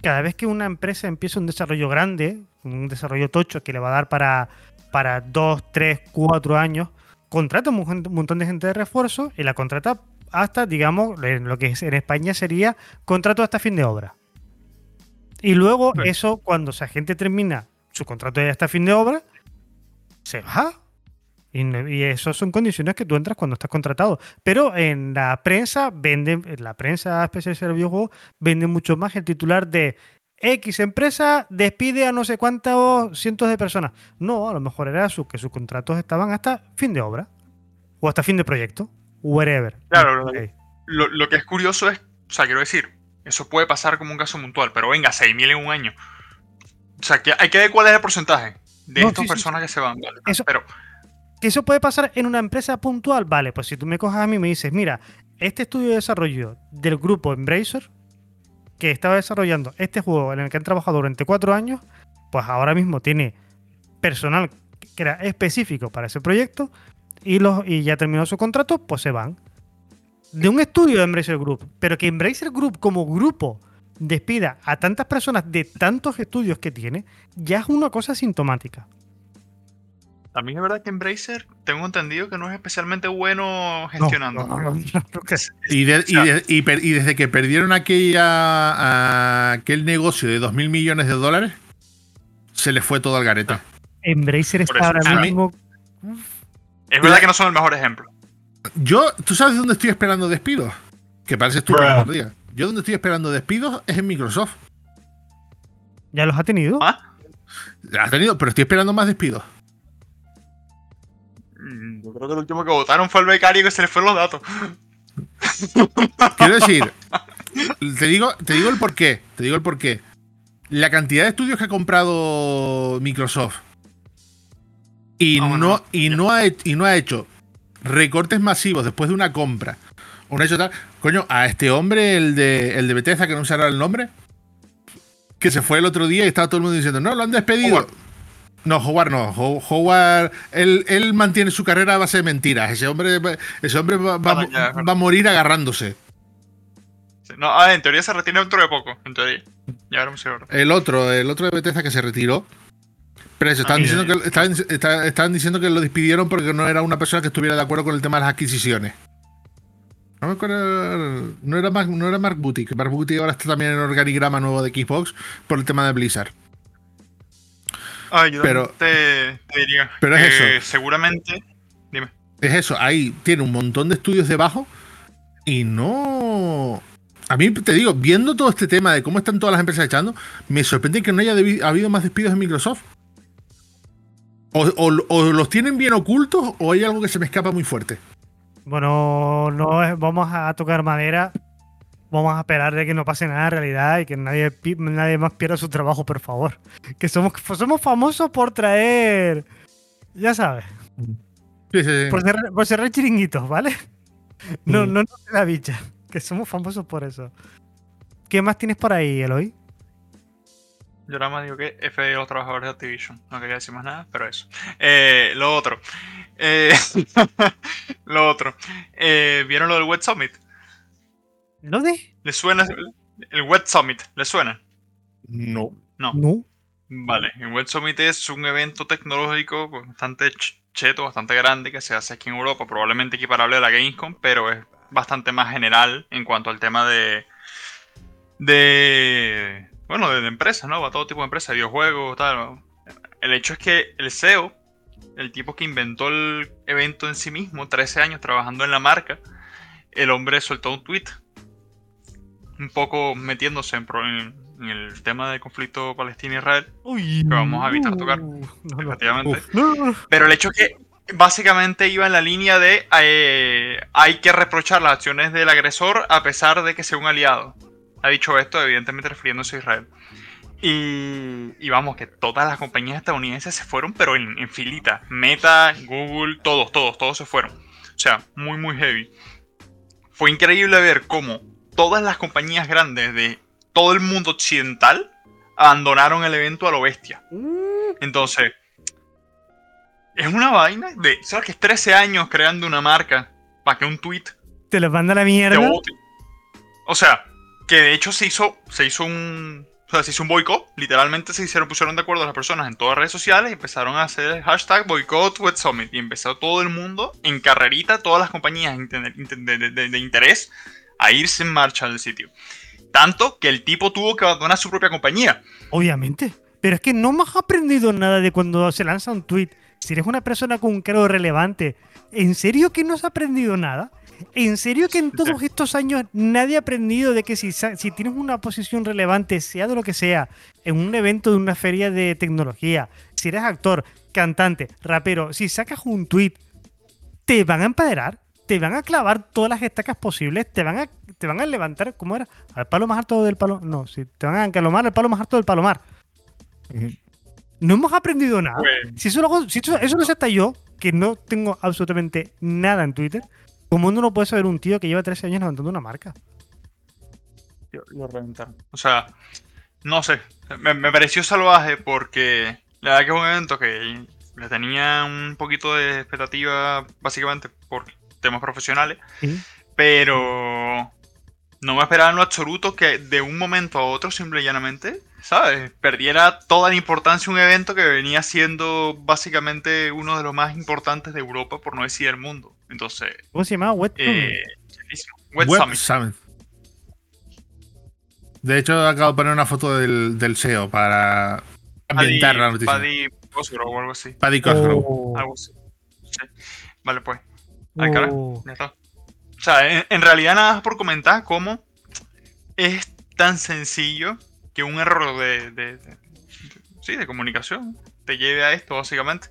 cada vez que una empresa empieza un desarrollo grande, un desarrollo tocho que le va a dar para, para dos, tres, cuatro años, contrata un mon- un montón de gente de refuerzo y la contrata hasta, digamos, lo que es- en España sería contrato hasta fin de obra. Y luego Sí. eso, cuando esa gente termina su contrato hasta fin de obra, se va. Y, y eso son condiciones que tú entras cuando estás contratado. Pero en la prensa venden, en la prensa especializada de videojuegos vende mucho más el titular de X empresa despide a no sé cuántos cientos de personas. No, a lo mejor era su, que sus contratos estaban hasta fin de obra. O hasta fin de proyecto. Wherever. Claro. Lo, lo que es curioso es, o sea, quiero decir, eso puede pasar como un caso puntual, pero venga, 6.000 en un año. O sea, que hay que ver cuál es el porcentaje de No, estas sí, sí, personas que se van. ¿vale? Eso- Pero, Que eso puede pasar en una empresa puntual. Vale, pues si tú me coges a mí y me dices, mira, este estudio de desarrollo del grupo Embracer, que estaba desarrollando este juego en el que han trabajado durante cuatro años, pues ahora mismo tiene personal que era específico para ese proyecto y, los, y ya terminó su contrato, pues se van. De un estudio de Embracer Group, pero que Embracer Group como grupo despida a tantas personas de tantos estudios que tiene, ya es una cosa sintomática. También es verdad que Embracer, tengo entendido que no es especialmente bueno No, gestionando. no, no, no, no, que- Y, de- y O sea- de- y per- y desde que perdieron aquella, a- aquel negocio de 2 mil millones de dólares, se les fue todo al garete. Embracer Por está ahora mismo. Es verdad que no son el mejor ejemplo. Yo, ¿tú sabes dónde estoy esperando despidos? Que parece que lo diga. Yo donde estoy esperando despidos es en Microsoft. ¿Ya los ha tenido? ¿Ah? Ha tenido, pero estoy esperando más despidos. Creo que el último que votaron fue el becario que se le fueron los datos. Quiero decir, te digo, te digo el porqué. Te digo el porqué. La cantidad de estudios que ha comprado Microsoft y, Ah, no, y, no ha, y no ha hecho recortes masivos después de una compra. Ha hecho tal. Coño, a este hombre, el de, el de Bethesda, que no se hará el nombre, que se fue el otro día y estaba todo el mundo diciendo, no, lo han despedido. No, Howard no. Ho- Howard, él, él mantiene su carrera a base de mentiras. Ese hombre, va- ese hombre va, va- Ah, ya, va a morir agarrándose. No, ah, en teoría se retira dentro de poco, en teoría. Ya es verdad. El otro, el otro de Bethesda que se retiró. Pero eso, estaban, Ah, diciendo que, estaban diciendo que lo despidieron porque no era una persona que estuviera de acuerdo con el tema de las adquisiciones. No me acuerdo. No era Mark, no era Mark Boutique. Mark Boutique ahora está también en el organigrama nuevo de Xbox por el tema de Blizzard. Ah, yo Pero- te, te diría. pero es que eso. Seguramente. Dime. Es eso, ahí tiene un montón de estudios debajo y no. A mí te digo, viendo todo este tema de cómo están todas las empresas echando, me sorprende que no haya habido más despidos en Microsoft. O, o- o los tienen bien ocultos o hay algo que se me escapa muy fuerte. Bueno, no es- vamos a tocar madera. Vamos a esperar de que no pase nada en realidad y que nadie, nadie más pierda su trabajo, por favor. Que somos, somos famosos por traer. Ya sabes, Sí, sí, sí. por cerrar, por cerrar chiringuitos, ¿vale? No, Mm. no, no la bicha. Que somos famosos por eso. ¿Qué más tienes por ahí, Eloy? Yo nada más digo que F de los trabajadores de Activision. No quería decir más nada, pero eso. Eh, lo otro. Eh, lo otro. Eh, ¿Vieron lo del Web Summit? ¿Lo de? ¿Le suena el Web Summit? ¿Le suena? No. No. No. Vale, el Web Summit es un evento tecnológico bastante ch- cheto, bastante grande que se hace aquí en Europa, probablemente equiparable a la Gamescom, pero es bastante más general en cuanto al tema de. de. bueno, de, de empresas, ¿no? Va todo tipo de empresas, videojuegos, tal. El hecho es que el CEO, el tipo que inventó el evento en sí mismo, 13 años trabajando en la marca, el hombre soltó un tweet un poco metiéndose en, pro- en- en el tema del conflicto Palestina-Israel, que vamos a evitar tocar, no, no. efectivamente. Uf, no, no, no. Pero el hecho es que básicamente iba en la línea de eh, hay que reprochar las acciones del agresor a pesar de que sea un aliado. Ha dicho esto, evidentemente refiriéndose a Israel. Y, y vamos, que todas las compañías estadounidenses se fueron, pero en, en filita. Meta, Google, todos, todos, todos se fueron. O sea, muy, muy heavy. Fue increíble ver cómo todas las compañías grandes de todo el mundo occidental abandonaron el evento a lo bestia. Entonces, es una vaina de. ¿Sabes que es 13 años creando una marca para que un tweet Te los manda a la mierda. O sea, que de hecho se hizo, se hizo un. O sea, se hizo un boicot. Literalmente se hicieron, pusieron de acuerdo las personas en todas las redes sociales y empezaron a hacer el hashtag boicot Web Summit. Y empezó todo el mundo en carrerita, todas las compañías de, de- de- de interés, a irse en marcha del sitio. Tanto que el tipo tuvo que abandonar su propia compañía. Obviamente. Pero es que no hemos aprendido nada de cuando se lanza un tweet. Si eres una persona con un cargo relevante, ¿en serio que no has aprendido nada? ¿En serio que en todos estos años nadie ha aprendido de que si, si tienes una posición relevante, sea de lo que sea, en un evento de una feria de tecnología, si eres actor, cantante, rapero, si sacas un tweet, te van a empaderar, te van a clavar todas las estacas posibles, te van a, te van a levantar, ¿cómo era? Al palo más alto del palo. No, sí, te van a encalomar al palo más alto del palomar. No hemos aprendido nada. Si eso lo, si eso, eso lo sé hasta yo, que no tengo absolutamente nada en Twitter, ¿cómo no lo puede saber un tío que lleva 13 años levantando una marca? Lo, lo reventaron. O sea, no sé. Me, me pareció salvaje porque la verdad que es un evento que le tenía un poquito de expectativa, básicamente por temas profesionales, Sí. pero no me esperaba en lo absoluto que de un momento a otro, simple y llanamente, ¿sabes? Perdiera toda la importancia un evento que venía siendo básicamente uno de los más importantes de Europa, por no decir el mundo. Entonces, ¿Cómo se llama? Web eh. Web Web Summit. Summit. De hecho, acabo de poner una foto del, del SEO para ambientar la noticia. Paddy Cosgrove o algo así. Paddy Cosgrove. Oh, Algo así. Sí. Vale, pues. Carajo. está. O sea, en, en realidad nada más por comentar cómo es tan sencillo que un error de, de- de- de- sí, de comunicación te lleve a esto, básicamente.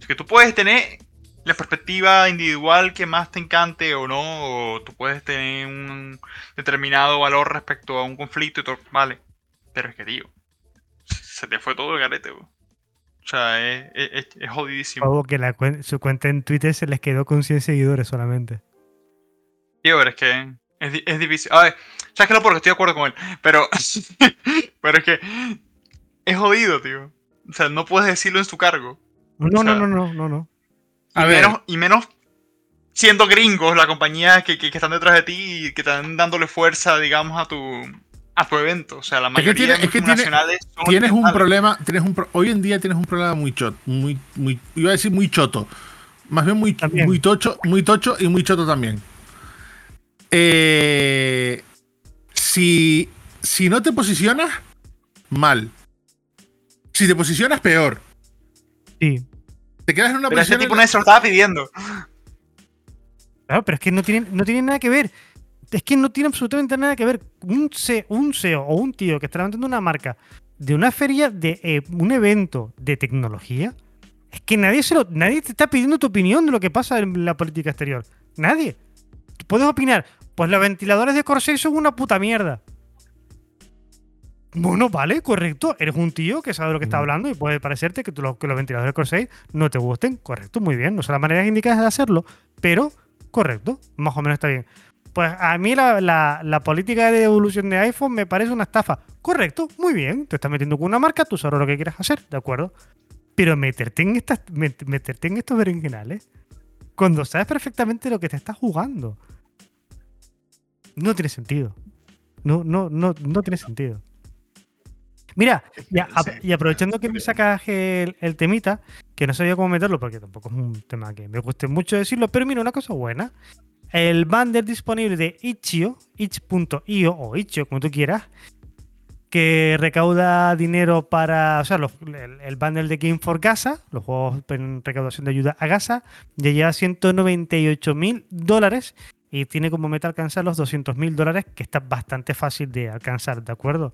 Es que tú puedes tener la perspectiva individual que más te encante o no, o tú puedes tener un determinado valor respecto a un conflicto y todo, vale. Pero es que, tío, se te fue todo el garete, bro. O sea, es, es, es- jodidísimo. Pavo, que la su cuenta en Twitter se les quedó con 100 seguidores solamente. Tío, pero es que es, es difícil. A ver, sabes que lo porque estoy de acuerdo con él, pero, pero es que es jodido, tío. O sea, no puedes decirlo en su cargo. No, O sea, no, no, no, no, no. A y, ver. menos, y menos siendo gringos la compañía que, que- que están detrás de ti y que están dándole fuerza, digamos, a tu a tu evento. O sea, la que mayoría tiene- de es que tiene- son Tienes un problema, tienes un pro- hoy en día tienes un problema muy choto, muy, muy, iba a decir muy choto, más bien muy, También. muy tocho, muy tocho y muy choto también. Eh, si, si no te posicionas, mal. Si te posicionas, peor. Sí. Te quedas en una Pero ese posición. tipo en- nadie se lo estaba pidiendo. Claro, pero es que no tiene, no tiene nada que ver. Es que no tiene absolutamente nada que ver. Un, CEO o un tío que está levantando una marca de una feria, de eh, un evento de tecnología, es que nadie, se lo, nadie te está pidiendo tu opinión de lo que pasa en la política exterior. Nadie. Puedes opinar, pues los ventiladores de Corsair son una puta mierda. Bueno, vale, correcto. Eres un tío que sabe lo que está hablando y puede parecerte que, lo- que los ventiladores de Corsair no te gusten. Correcto, muy bien. No son las maneras indicadas de hacerlo, pero correcto, más o menos está bien. Pues a mí la, política de devolución de iPhone me parece una estafa. Correcto, muy bien. Te estás metiendo con una marca, tú sabes lo que quieres hacer, ¿de acuerdo? Pero meterte en, estas, met- meterte en estos berenjenales cuando sabes perfectamente lo que te estás jugando. No tiene sentido. No, no, no, no tiene sentido. Mira, y, aprovechando que me sacas el temita, que no sabía cómo meterlo, porque tampoco es un tema que me guste mucho decirlo, pero mira, una cosa buena. El bundle disponible de Itch.io, itch.io o Itch.io, como tú quieras, que recauda dinero para, o sea, el, el bundle de Game for Gaza, los juegos en recaudación de ayuda a Gaza, ya lleva 198 mil dólares y tiene como meta alcanzar los 200 mil dólares, que está bastante fácil de alcanzar, ¿de acuerdo?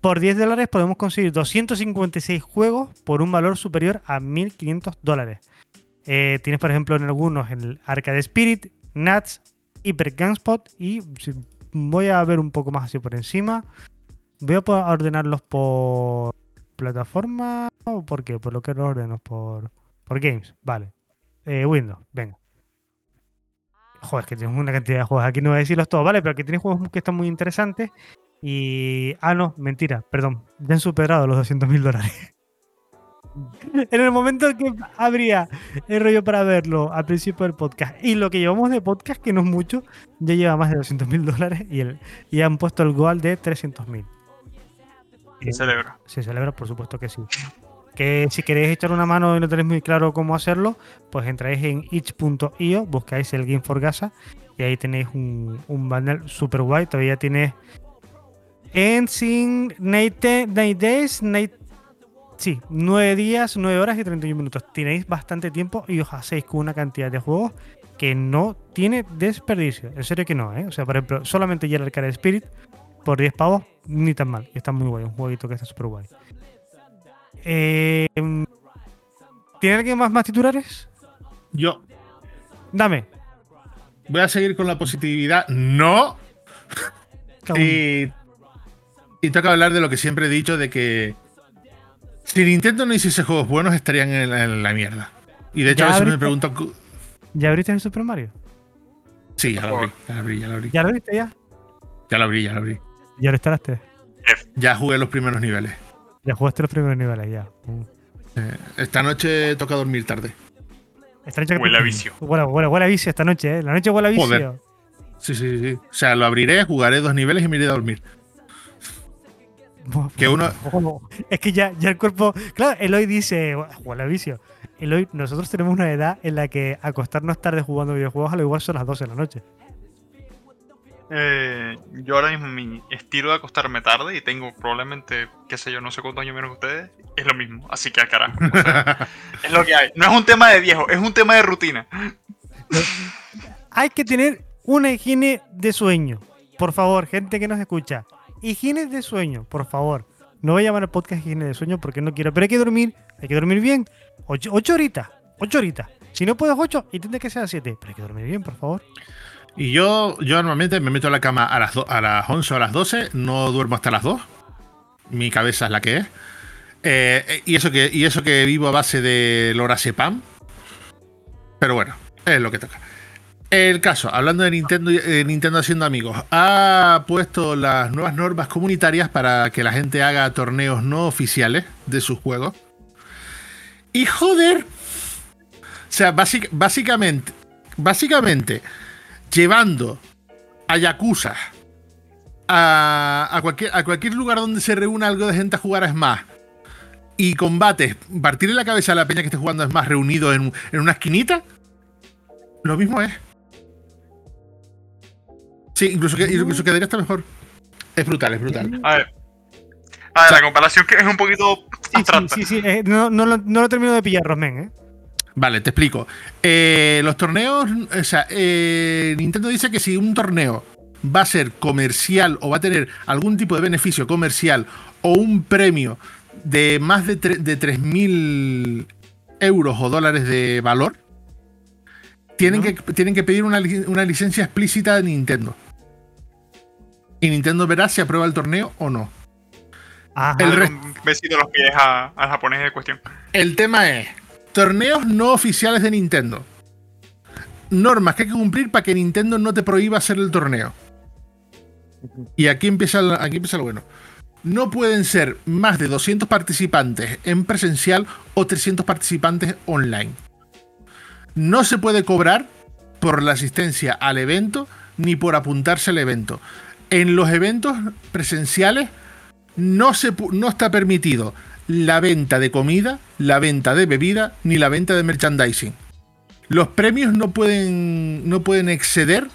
Por 10 dólares podemos conseguir 256 juegos por un valor superior a 1.500 dólares. Eh, tienes, por ejemplo, en algunos el Arcade Spirit, Nuts, Hyper Gunspot y voy a ver un poco más así por encima. Voy a ordenarlos por plataforma o por qué, por lo que los ordeno, por, por games, vale. Eh, Windows, venga. Joder, que tienes una cantidad de juegos. Aquí no voy a decirlos todos, ¿vale? Pero que tienes juegos que están muy interesantes. Y. Ah, no, mentira, perdón. Ya han superado los 200 mil dólares. En el momento en que habría el rollo para verlo al principio del podcast y lo que llevamos de podcast, que no es mucho, ya lleva más de 200 mil dólares y, el, y han puesto el goal de 300 mil. Se celebra. Se celebra, por supuesto que sí. Que si queréis echar una mano y no tenéis muy claro cómo hacerlo, pues entráis en itch.io, buscáis el Game for Gaza y ahí tenéis un, un banner super guay. Todavía tiene Ensign, Night, Night Days, Night. Sí, 9 días, 9 horas y 31 minutos. Tenéis bastante tiempo y os hacéis con una cantidad de juegos que no tiene desperdicio. En serio que no, ¿eh? O sea, por ejemplo, solamente ya el Arcade Spirit por 10 pavos, ni tan mal. Está muy guay, un jueguito que está súper guay. Eh, ¿Tiene alguien más, más titulares? Yo Dame. voy a seguir con la positividad. No. Y, y toca hablar de lo que siempre he dicho, de que si Nintendo no hiciese juegos buenos estarían en la, en la mierda. Y de hecho a veces me abriste- cu- ¿Ya abriste el Super Mario? Sí, ya lo abrí, ya lo abrí, ya lo abrí. ¿Ya lo abriste ya? Ya lo abrí, ya lo abrí. ¿Ya lo instalaste? Ya jugué los primeros niveles. Ya jugaste los primeros niveles, ya. Mm. Eh, esta noche toca dormir tarde. Esta noche Huele a vicio. Bueno, huele, huele a vicio esta noche, ¿eh? La noche huele a vicio. Joder. Sí, sí, sí. O sea, lo abriré, jugaré dos niveles y me iré a dormir. Que uno- Es que ya, ya el cuerpo. Claro, Eloy dice. Huele a vicio. Eloy, nosotros tenemos una edad en la que acostarnos tarde jugando videojuegos a lo igual son las 12 de la noche. Eh, yo ahora mismo mi estilo de acostarme tarde y tengo probablemente, qué sé yo, no sé cuántos años menos que ustedes, es lo mismo. Así que al carajo. o sea, es lo que hay. No es un tema de viejo, es un tema de rutina. Hay que tener una higiene de sueño. Por favor, gente que nos escucha. Higiene de sueño, por favor. No voy a llamar al podcast higiene de sueño porque no quiero. Pero hay que dormir, hay que dormir bien. Ocho, horitas, ocho horitas. Si no puedes ocho, intenta que sea siete. Pero hay que dormir bien, por favor. Y yo, yo normalmente me meto a la cama a las, do- a las 11 o a las 12, no duermo hasta las 2. Mi cabeza es la que es. Eh, y, eso que, y eso que vivo a base de lorazepam. Pero bueno, es lo que toca. El caso, hablando de Nintendo, eh, Nintendo haciendo amigos, ha puesto las nuevas normas comunitarias para que la gente haga torneos no oficiales de sus juegos. Y joder. O sea, básic- básicamente, básicamente, llevando a Yakuza a, a cualquier, a cualquier lugar donde se reúna algo de gente a jugar a Smash y combates, partirle la cabeza a la peña que esté jugando a Smash reunido en, en una esquinita, lo mismo es. Sí, incluso, que, incluso quedaría hasta mejor. Es brutal, es brutal. A ver. A ver, la comparación que es un poquito Sí, sí, sí, sí. eh, no, no lo, no lo termino de pillar, Rosmen, ¿eh? Vale, te explico. Eh, los torneos, o sea, eh, Nintendo dice que si un torneo va a ser comercial o va a tener algún tipo de beneficio comercial o un premio de más de, de 3.000 euros o dólares de valor, tienen, que, tienen que pedir una, una licencia explícita de Nintendo. Y Nintendo verá si aprueba el torneo o no. Ajá. El a los pies a- al japonés de cuestión. El tema es torneos no oficiales de Nintendo. Normas que hay que cumplir para que Nintendo no te prohíba hacer el torneo. Y aquí empieza, el- aquí empieza lo bueno. No pueden ser más de 200 participantes en presencial o 300 participantes online. No se puede cobrar por la asistencia al evento ni por apuntarse al evento. En los eventos presenciales no, se, no está permitido la venta de comida, la venta de bebida, ni la venta de merchandising. Los premios no pueden, no pueden exceder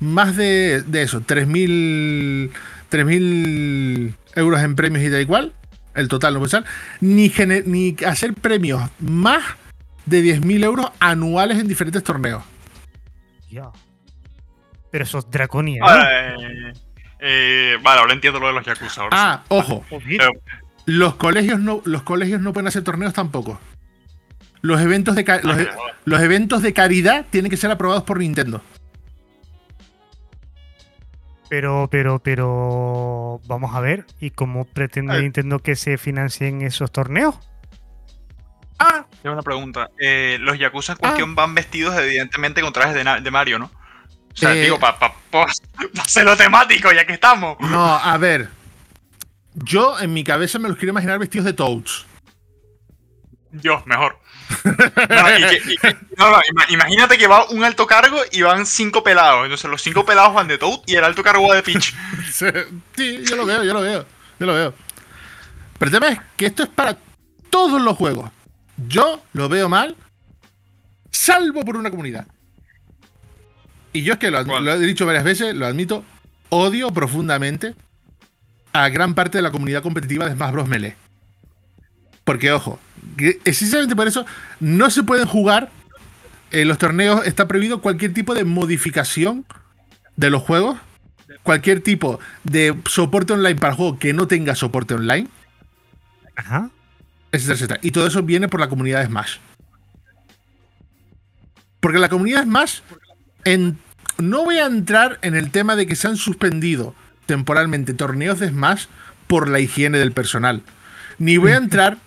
más de, de eso, 3.000 3.000 euros en premios y da igual, el total no puede ser, ni, ni hacer premios más de 10.000 euros anuales en diferentes torneos. Ya. Pero eso es draconía. Eh, eh, vale, ahora entiendo lo de los Yakuza. ahora sí. Ah, ojo, Joder. Pero- los colegios no, los colegios no pueden hacer torneos tampoco. Los eventos de, ca- los, e- los eventos de caridad tienen que ser aprobados por Nintendo. Pero, pero, pero. Vamos a ver. ¿Y cómo pretende Eh. Nintendo que se financien esos torneos? Ah, Tengo una pregunta. Eh, los Yakuza en cuestión van vestidos evidentemente con trajes de, Mario, ¿no? O sea, Eh, digo, para pa, pa- pa hacerlo temático, ya que estamos. no, a ver. Yo en mi cabeza me los quiero imaginar vestidos de Toads. Dios, mejor. No, y que- y que- no, no, ima- imagínate que va un alto cargo y van cinco pelados. Entonces los cinco pelados van de Toad y el alto cargo va de Peach. Sí, yo lo veo, yo lo veo, yo lo veo. Pero el tema es que esto es para todos los juegos. Yo lo veo mal, salvo por una comunidad. Y yo es que lo, he dicho varias veces, lo admito, odio profundamente a gran parte de la comunidad competitiva de Smash Bros. Melee. Porque, ojo, que- precisamente por eso no se pueden jugar en los torneos, está prohibido cualquier tipo de modificación de los juegos cualquier tipo de soporte online para el juego que no tenga soporte online, Ajá. Etcétera, etcétera. Y todo eso viene por la comunidad de Smash. Porque la comunidad Smash, en- no voy a entrar en el tema de que se han suspendido temporalmente torneos de Smash por la higiene del personal. Ni voy a entrar,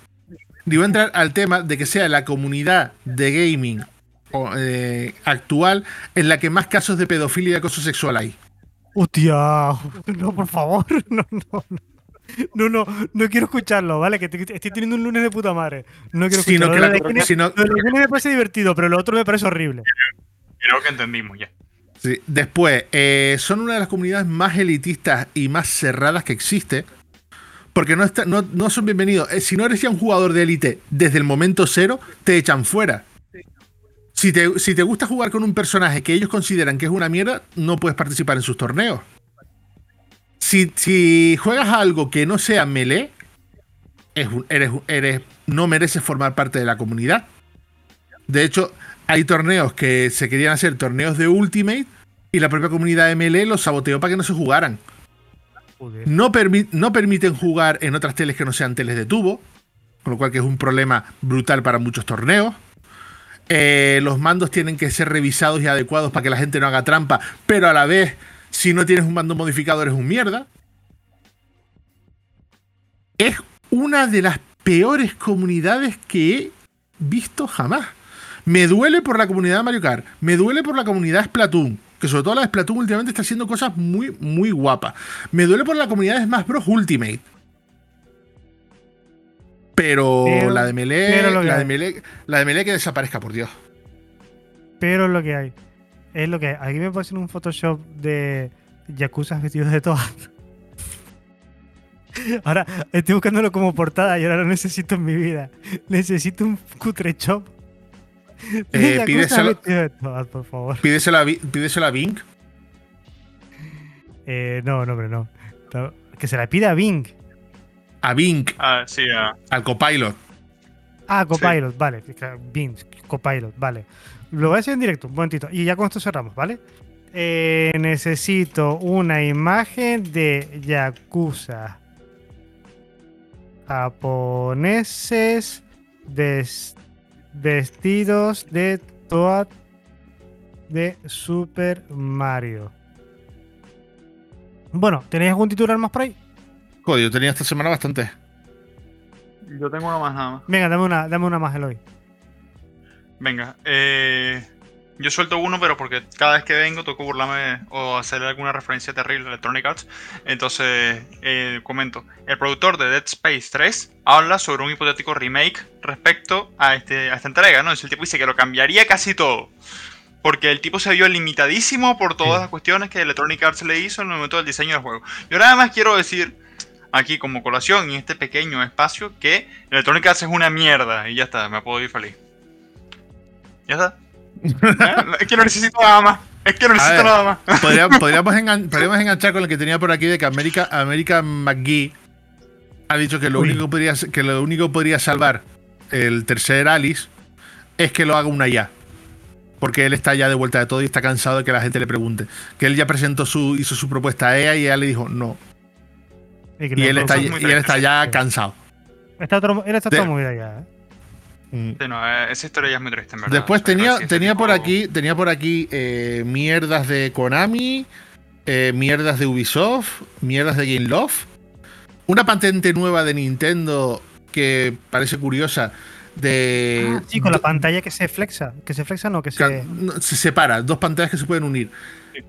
ni voy a entrar al tema de que sea la comunidad de gaming o, eh, actual en la que más casos de pedofilia y acoso sexual hay. Hostia. No, por favor. No, no, no. No, no, no quiero escucharlo, ¿vale? Que te- estoy teniendo un lunes de puta madre. No quiero Sino escucharlo. que Lo la- de sino- lo de me parece divertido, pero lo otro me parece horrible. Creo que entendimos ya. Sí. Después, eh, son una de las comunidades más elitistas y más cerradas que existe. Porque no, está- no, no son bienvenidos. Eh, si no eres ya un jugador de élite desde el momento cero, te echan fuera. Si te, si te gusta jugar con un personaje que ellos consideran que es una mierda, no puedes participar en sus torneos. Si, si juegas algo que no sea melee, eres, eres, no mereces formar parte de la comunidad. De hecho, hay torneos que se querían hacer torneos de Ultimate y la propia comunidad de MLE los saboteó para que no se jugaran. No, permi- no permiten jugar en otras teles que no sean teles de tubo, con lo cual que es un problema brutal para muchos torneos. Eh, los mandos tienen que ser revisados y adecuados para que la gente no haga trampa, pero a la vez, si no tienes un mando modificado, eres un mierda. Es una de las peores comunidades que he visto jamás. Me duele por la comunidad de Mario Kart, me duele por la comunidad Splatoon, que sobre todo la de Splatoon últimamente está haciendo cosas muy, muy guapas. Me duele por la comunidad de Smash Bros. Ultimate. Pero, Pero- la de Melee, la de. Melee, la de Melee que desaparezca, por Dios. Pero es lo que hay. Es lo que hay. Aquí me pasan un Photoshop de Yakuza vestidos de todas. Ahora estoy buscándolo como portada y ahora lo necesito en mi vida. Necesito un cutre shop. Eh, pídeselo- vestidos de todas, por favor. Pídeselo a, pídeselo a Bing. Eh, no, no, pero no. Que se la pida a Bing. A Bing, Ah, sí, ah. al copilot. Ah, Copilot, vale. Bing, Copilot, vale. Lo voy a hacer en directo, un momentito. Y ya con esto cerramos, ¿vale? Eh, necesito una imagen de Yakuza. Japoneses ves- vestidos de Toad de Super Mario. Bueno, ¿tenéis algún titular más por ahí? Joder, yo tenía esta semana bastante. Yo tengo uno más nada más. Venga, dame una, dame una más, Eloy. Venga, eh, yo suelto uno, pero porque cada vez que vengo que burlarme o hacerle alguna referencia terrible a Electronic Arts. Entonces, eh, comento. El productor de Dead Space 3 habla sobre un hipotético remake respecto a, este, a esta entrega, ¿no? Entonces el tipo dice que lo cambiaría casi todo. Porque el tipo se vio limitadísimo por todas Sí. las cuestiones que Electronic Arts le hizo en el momento del diseño del juego. Yo nada más quiero decir, aquí como colación en este pequeño espacio que Electronic Arts es una mierda y ya está, me puedo ir feliz. Ya está. ¿Eh? Es que no necesito nada más. Es que no necesito ver, nada más. Podríamos, podríamos engan- podríamos enganchar con el que tenía por aquí de que América, América McGee ha dicho que lo, Uy. único que, podría, que lo único que podría salvar el tercer Alice es que lo haga una ya. Porque él está ya de vuelta de todo y está cansado de que la gente le pregunte. Que él ya presentó su, hizo su propuesta a ella y ella le dijo no. Y él está, es y muy él está ya cansado. Está otro, él está De- todo movida ya. ¿eh? Mm. Sí, no, eh, esa historia ya es muy triste, en verdad. Después tenía, sí, tenía por tipo- aquí, tenía por aquí eh, mierdas de Konami, eh, mierdas de Ubisoft, mierdas de Game Love, una patente nueva de Nintendo que parece curiosa de Ah, sí, con la pantalla que se flexa. Que se flexa, no, que se. no, se separa, dos pantallas que se pueden unir.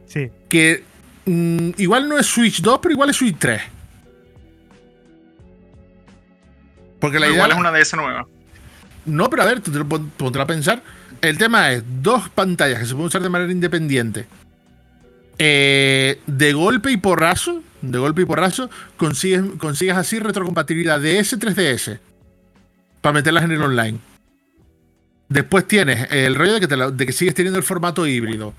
Sí. Que mm, igual no es Switch 2, pero igual es Switch 3. Porque la Pero idea igual es una DS nueva. No, pero a ver, tú te lo a pensar. El tema es dos pantallas que se pueden usar de manera independiente. Eh, de golpe y porrazo, de golpe y porrazo, consigues, consigues así retrocompatibilidad de S3DS para meterlas en el online. Después tienes el rollo de que, te la- de que sigues teniendo el formato híbrido.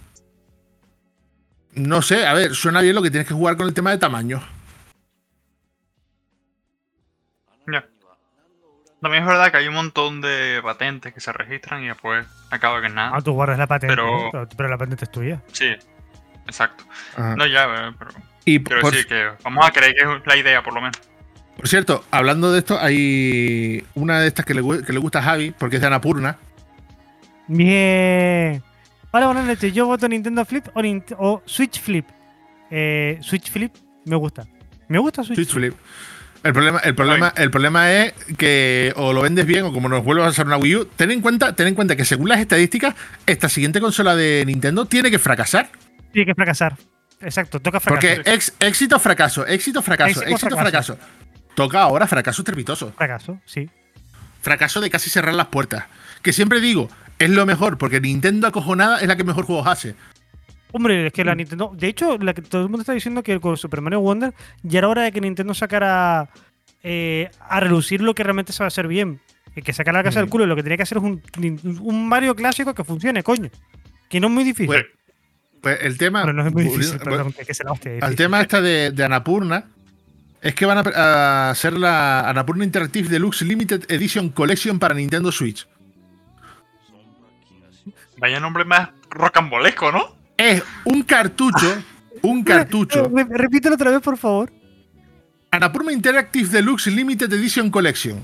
No sé, a ver, suena bien lo que tienes que jugar con el tema de tamaño. También es verdad que hay un montón de patentes que se registran y después acaba que nada. Ah, tú guardas la patente. Pero- la patente es tuya. Sí, exacto. Ajá. No, ya, eh, pero y quiero por, decir que vamos a creer que es la idea, por lo menos. Por cierto, hablando de esto, hay una de estas que le, que le gusta a Javi, porque es de Anapurna. Bien. Vale, buenas noches. Yo voto Nintendo Flip o, Nint- o Switch Flip. Eh, Switch Flip me gusta. Me gusta Switch, Switch Flip. El problema, el, problema, el problema es que o lo vendes bien o como nos vuelvas a hacer una Wii U, ten en cuenta, ten en cuenta que según las estadísticas, esta siguiente consola de Nintendo tiene que fracasar. Tiene que fracasar. Exacto, toca fracasar. Porque ex- éxito, fracaso, éxito, fracaso, Éxito, éxito, fracaso. fracaso. Toca ahora fracaso estrepitoso. Fracaso, sí. Fracaso de casi cerrar las puertas. Que siempre digo, es lo mejor, porque Nintendo acojonada es la que mejor juegos hace. Hombre, es que la Nintendo. De hecho, la que todo el mundo está diciendo que con Super Mario Wonder ya era hora de que Nintendo sacara eh, a relucir lo que realmente sabe hacer bien. Y que sacara la casa del Mm. culo. y Lo que tenía que hacer es un, un Mario clásico que funcione, coño. Que no es muy difícil. Pues, pues el tema. Bueno, no es muy difícil, volviendo- perdón, que se la hostia. Al difícil. tema esta de, de Anapurna, es que van a, a hacer la Anapurna Interactive Deluxe Limited Edition Collection para Nintendo Switch. Vaya nombre más rocambolesco, ¿no? Es un cartucho, un cartucho. Eh, re- repítelo otra vez, por favor. Anapurna Interactive Deluxe Limited Edition Collection.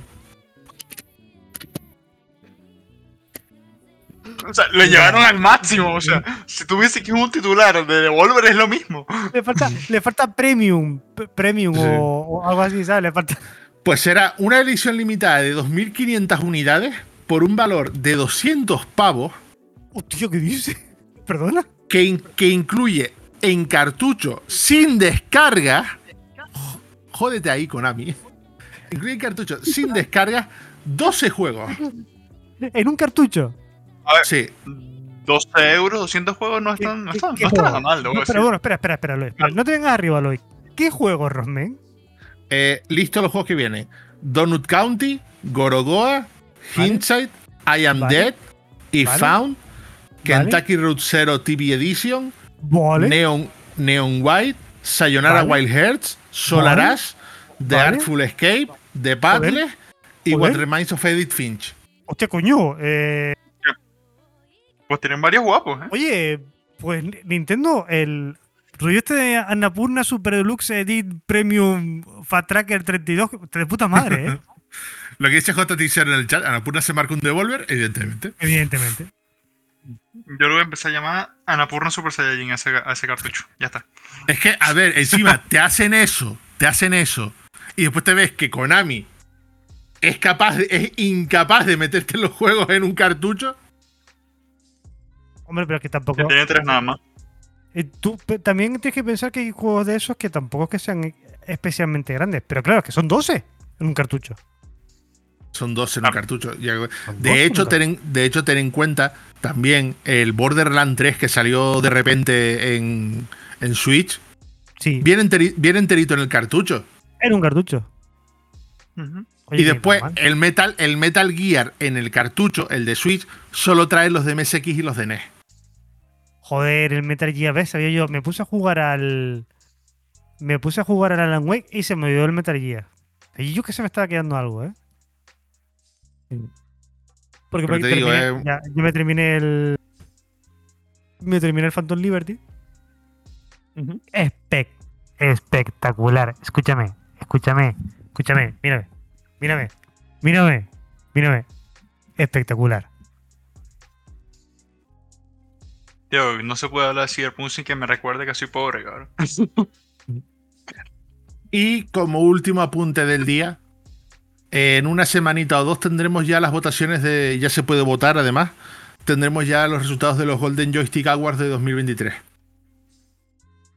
O sea, lo llevaron al máximo. O sea, si tuviese que un titular de Devolver es lo mismo. Le falta, le falta premium, premium Sí. o, o algo así, ¿sabes? Le falta. Pues será una edición limitada de 2.500 unidades por un valor de 200 pavos Hostia, ¿qué dice? ¿Perdona? Que, in- que incluye en cartucho sin descarga. Jódete ahí, Konami. Incluye en cartucho sin descarga 12 juegos. En un cartucho. Sí, 12 euros, 200 juegos no están, no ¿Qué- están, no están nada mal, No, pero bueno, espera, espera, espera, Lois. espera, No te vengas arriba, Lois. ¿Qué juego, Rosmen? eh, listo los juegos que vienen: Donut County, Gorogoa, Vale. Hindsight, I Am Vale. Dead, y Vale. Found, Vale. Kentucky Route Zero TV Edition, Vale. Neon, Neon White, Sayonara Vale. Wild Hearts, Solar Vale. Ash, The Vale. Artful Escape, The Puzzle y. What Remains of Edith Finch. Hostia, coño. Eh, Pues tienen varios guapos, ¿eh? oye, pues Nintendo, el rollo este de Annapurna Super Deluxe Edit Premium Fat Tracker 32, de puta madre, ¿eh? Lo que dice JT en el chat, Anapurna se marca un devolver, evidentemente. Evidentemente. Yo lo voy a empezar a llamar Anapurna Super Saiyajin a ese, a ese cartucho. Ya está. Es que, a ver, encima te hacen eso, te hacen eso, y después te ves que Konami es capaz, de- es incapaz de meterte los juegos en un cartucho. Hombre, pero es que tampoco. tiene tres nada más. Eh, tú también tienes que pensar que hay juegos de esos que tampoco es que sean especialmente grandes. Pero claro, es que son 12 en un cartucho. Son dos en Ah. un cartucho. Algo- Son De dos hecho, en ten en, de hecho, ten en cuenta también el Borderland 3 que salió de repente en, en Switch. Sí. Viene, enteri- viene enterito en el cartucho. En un cartucho. Oye, y después el Metal, el Metal Gear en el cartucho, el de Switch, solo trae los de MSX y los de NES. Joder, el Metal Gear, ¿ves? Sabía yo, me puse a jugar al. Me puse a jugar al Alan Wake y se me olvidó el Metal Gear. Y yo que se me estaba quedando algo, ¿eh? Porque Pero te digo, terminé- eh, ya, yo me terminé el. Me terminé el Phantom Liberty. Espec- espectacular. Escúchame, escúchame, escúchame. Mírame, mírame, mírame, mírame. Espectacular. Tío, no se puede hablar de Cyberpunk sin que me recuerde que soy pobre, cabrón. Y como último apunte del día, en una semanita o dos tendremos ya las votaciones de. Ya se puede votar además. Tendremos ya los resultados de los Golden Joystick Awards de 2023.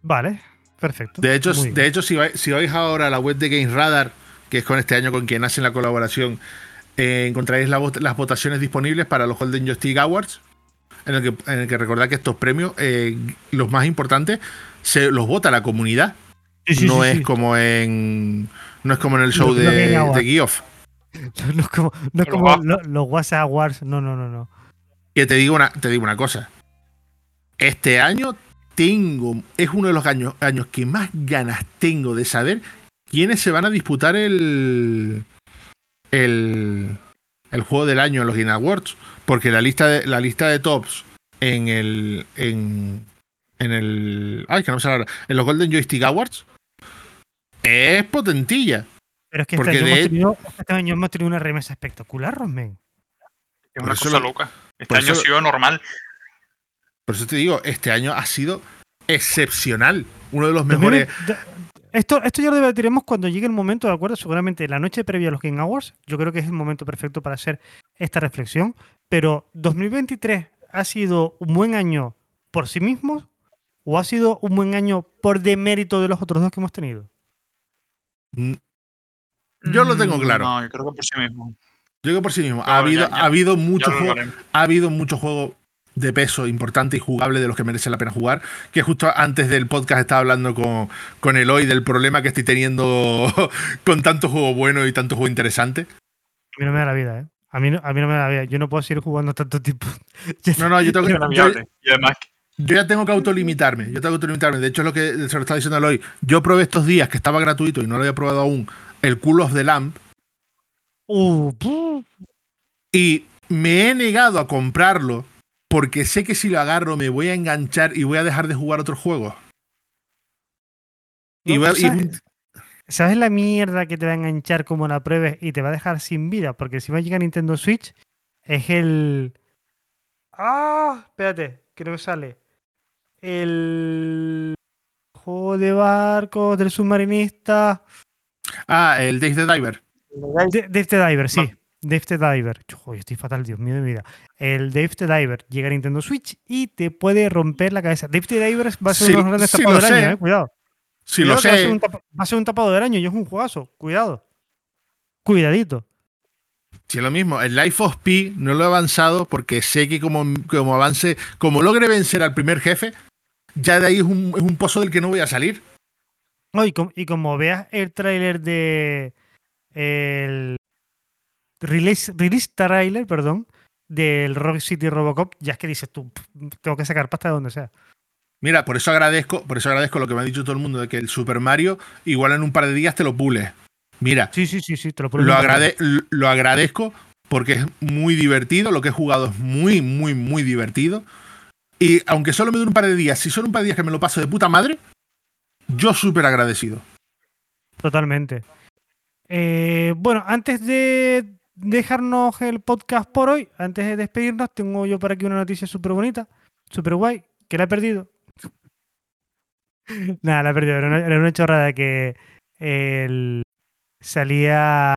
Vale, perfecto. De hecho, Muy bien. de hecho si, vais, si vais ahora a la web de Games Radar, que es con este año con quien hacen la colaboración, eh, encontraréis la las votaciones disponibles para los Golden Joystick Awards. En el que, en el que recordad que estos premios, eh, los más importantes, se los vota la comunidad. Sí, sí, no sí, es como en. No es como en el show Los de, de Geoff. No es como, no es Pero como va. lo- los WhatsApp Awards. No, no, no, no. Que te digo una, te digo una cosa. Este año tengo. Es uno de los años, años que más ganas tengo de saber quiénes se van a disputar el. el. el juego del año en los Game Awards. Porque la lista de, la lista de tops en el. en. en el. Ay, que no me sale ahora. En los Golden Joystick Awards. Es potentilla. Pero es que Porque este año, de- hemos tenido, este año hemos tenido una remesa espectacular, Rosmen. Es una eso cosa lo- loca. Este por año eso- ha sido normal. Por eso te digo, este año ha sido excepcional. Uno de los mejores. 2020 Esto, esto ya lo debatiremos cuando llegue el momento, ¿de acuerdo? Seguramente la noche previa a los Game Awards. Yo creo que es el momento perfecto para hacer esta reflexión. Pero 2023 ha sido un buen año por sí mismo o ha sido un buen año por demérito de los otros dos que hemos tenido. Mm, Yo lo tengo Mm, claro. No, yo creo que por sí mismo. Yo digo por sí mismo. No, ha, habido, ya- ya- ha habido mucho juego, ha habido mucho juego de peso importante y jugable de los que merece la pena jugar. Que justo antes del podcast estaba hablando con, con Eloy del problema que estoy teniendo con tanto juego bueno y tanto juego interesante. A mí no me da la vida, ¿eh? A mí no, a mí no me da la vida. Yo no puedo seguir jugando tanto tiempo. No, no, yo tengo que, Es yo, viable. Y además, yo ya tengo que autolimitarme. Yo tengo que autolimitarme. De hecho, es lo que se lo estaba diciendo Eloy. Yo probé estos días que estaba gratuito y no lo había probado aún. El Cool of the Lamp. Uh. Y me he negado a comprarlo porque sé que si lo agarro me voy a enganchar y voy a dejar de jugar otros juegos. Y voy a- ¿tú y- sabes, ¿sabes la mierda que te va a enganchar como la pruebes y te va a dejar sin vida? Porque si va a llegar Nintendo Switch, es el. ¡Ah! Espérate, creo que sale. El. Juego de barcos del submarinista. Ah, el Dave the Diver. Dave the Diver, sí. Dave the Diver. Yo, joder, estoy fatal, Dios mío de mi vida. El Dave the Diver llega a Nintendo Switch y te puede romper la cabeza. Dave the Diver va a ser Sí, sí tapados lo del año, sé. eh. Cuidado. Si lo Cuidado que Va a, ser sé, un tapa- va a ser un tapado del año y es un juegazo. Cuidado. Cuidadito. es lo mismo. El Life of Pi no lo he avanzado porque sé que como, como avance, como logre vencer al primer jefe, ya de ahí es un, es un pozo del que no voy a salir. No, y, com- y como veas el tráiler de. El. Release, release trailer, perdón. Del Rock City Robocop, ya es que dices tú, "Pff, tengo que sacar pasta de donde sea. Mira, por eso agradezco, por eso agradezco lo que me ha dicho todo el mundo de que el Super Mario igual en un par de días te lo pule. Mira, Sí, sí, sí, sí, te lo lo, agrade- lo agradezco porque es muy divertido, lo que he jugado es muy, muy, muy divertido. Y aunque solo me dure un par de días, si son un par de días que me lo paso de puta madre, yo súper agradecido. Totalmente. Eh, bueno, antes de dejarnos el podcast por hoy, antes de despedirnos, tengo yo por aquí una noticia súper bonita, súper guay, que la he perdido. Nada, la he perdido. Era una, chorrada que el, salía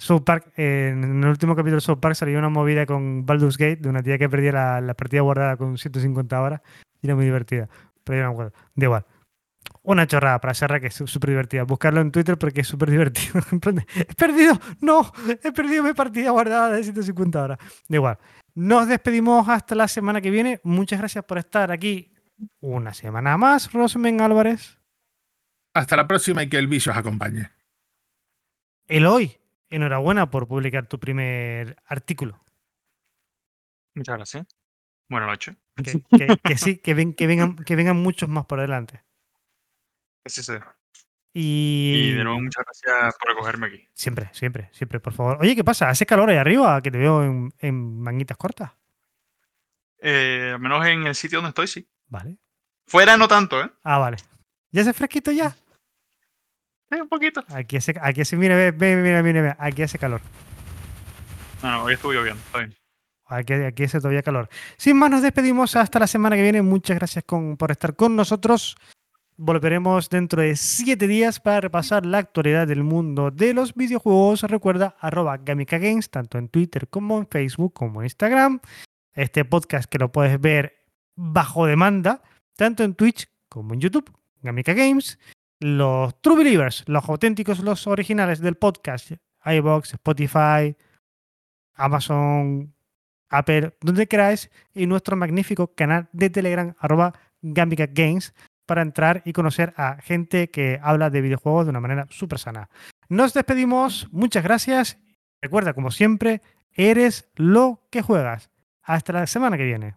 South Park, en el último capítulo de South Park salía una movida con Baldur's Gate de una tía que perdía la, la partida guardada con 150 horas y era muy divertida. Pero yo no me acuerdo. Da igual. Una chorrada para cerrar que es súper divertida. Buscarlo en Twitter porque es súper divertido. He perdido, no, he perdido mi partida guardada de 150 horas. Da igual. Nos despedimos hasta la semana que viene. Muchas gracias por estar aquí una semana más, Rosmen Álvarez. Hasta la próxima y que el vicio os acompañe. Eloy, enhorabuena por publicar tu primer artículo. Muchas gracias. Buenas noches. Que, que- que sí, que, ven- que, vengan, que vengan muchos más por delante. Que sí sea. Y, Y de nuevo, muchas gracias por recogerme aquí. siempre, siempre, siempre, por favor. Oye, ¿qué pasa? ¿Hace calor ahí arriba? Que te veo en, en manguitas cortas. Eh, al menos en el sitio donde estoy, sí. Vale. Fuera no tanto, ¿eh? Ah, vale. ¿Ya hace fresquito ya? Sí, un poquito. Aquí hace, aquí hace, mira, ve, ve, mira, mira, mira, aquí hace calor. No, no, hoy estuvo lloviendo. Está bien. Aquí, aquí hace todavía calor. Sin más, nos despedimos hasta la semana que viene. Muchas gracias con- por estar con nosotros. Volveremos dentro de siete días para repasar la actualidad del mundo de los videojuegos. Recuerda, arroba Gamika Games, tanto en Twitter como en Facebook como en Instagram. Este podcast que lo puedes ver bajo demanda, tanto en Twitch como en YouTube. Gamika Games. Los True Believers, los auténticos, los originales del podcast. iBox, Spotify, Amazon, Apple, donde queráis, y nuestro magnífico canal de Telegram, arroba Gambica Games, para entrar y conocer a gente que habla de videojuegos de una manera súper sana. Nos despedimos, muchas gracias. Recuerda, como siempre, eres lo que juegas. Hasta la semana que viene.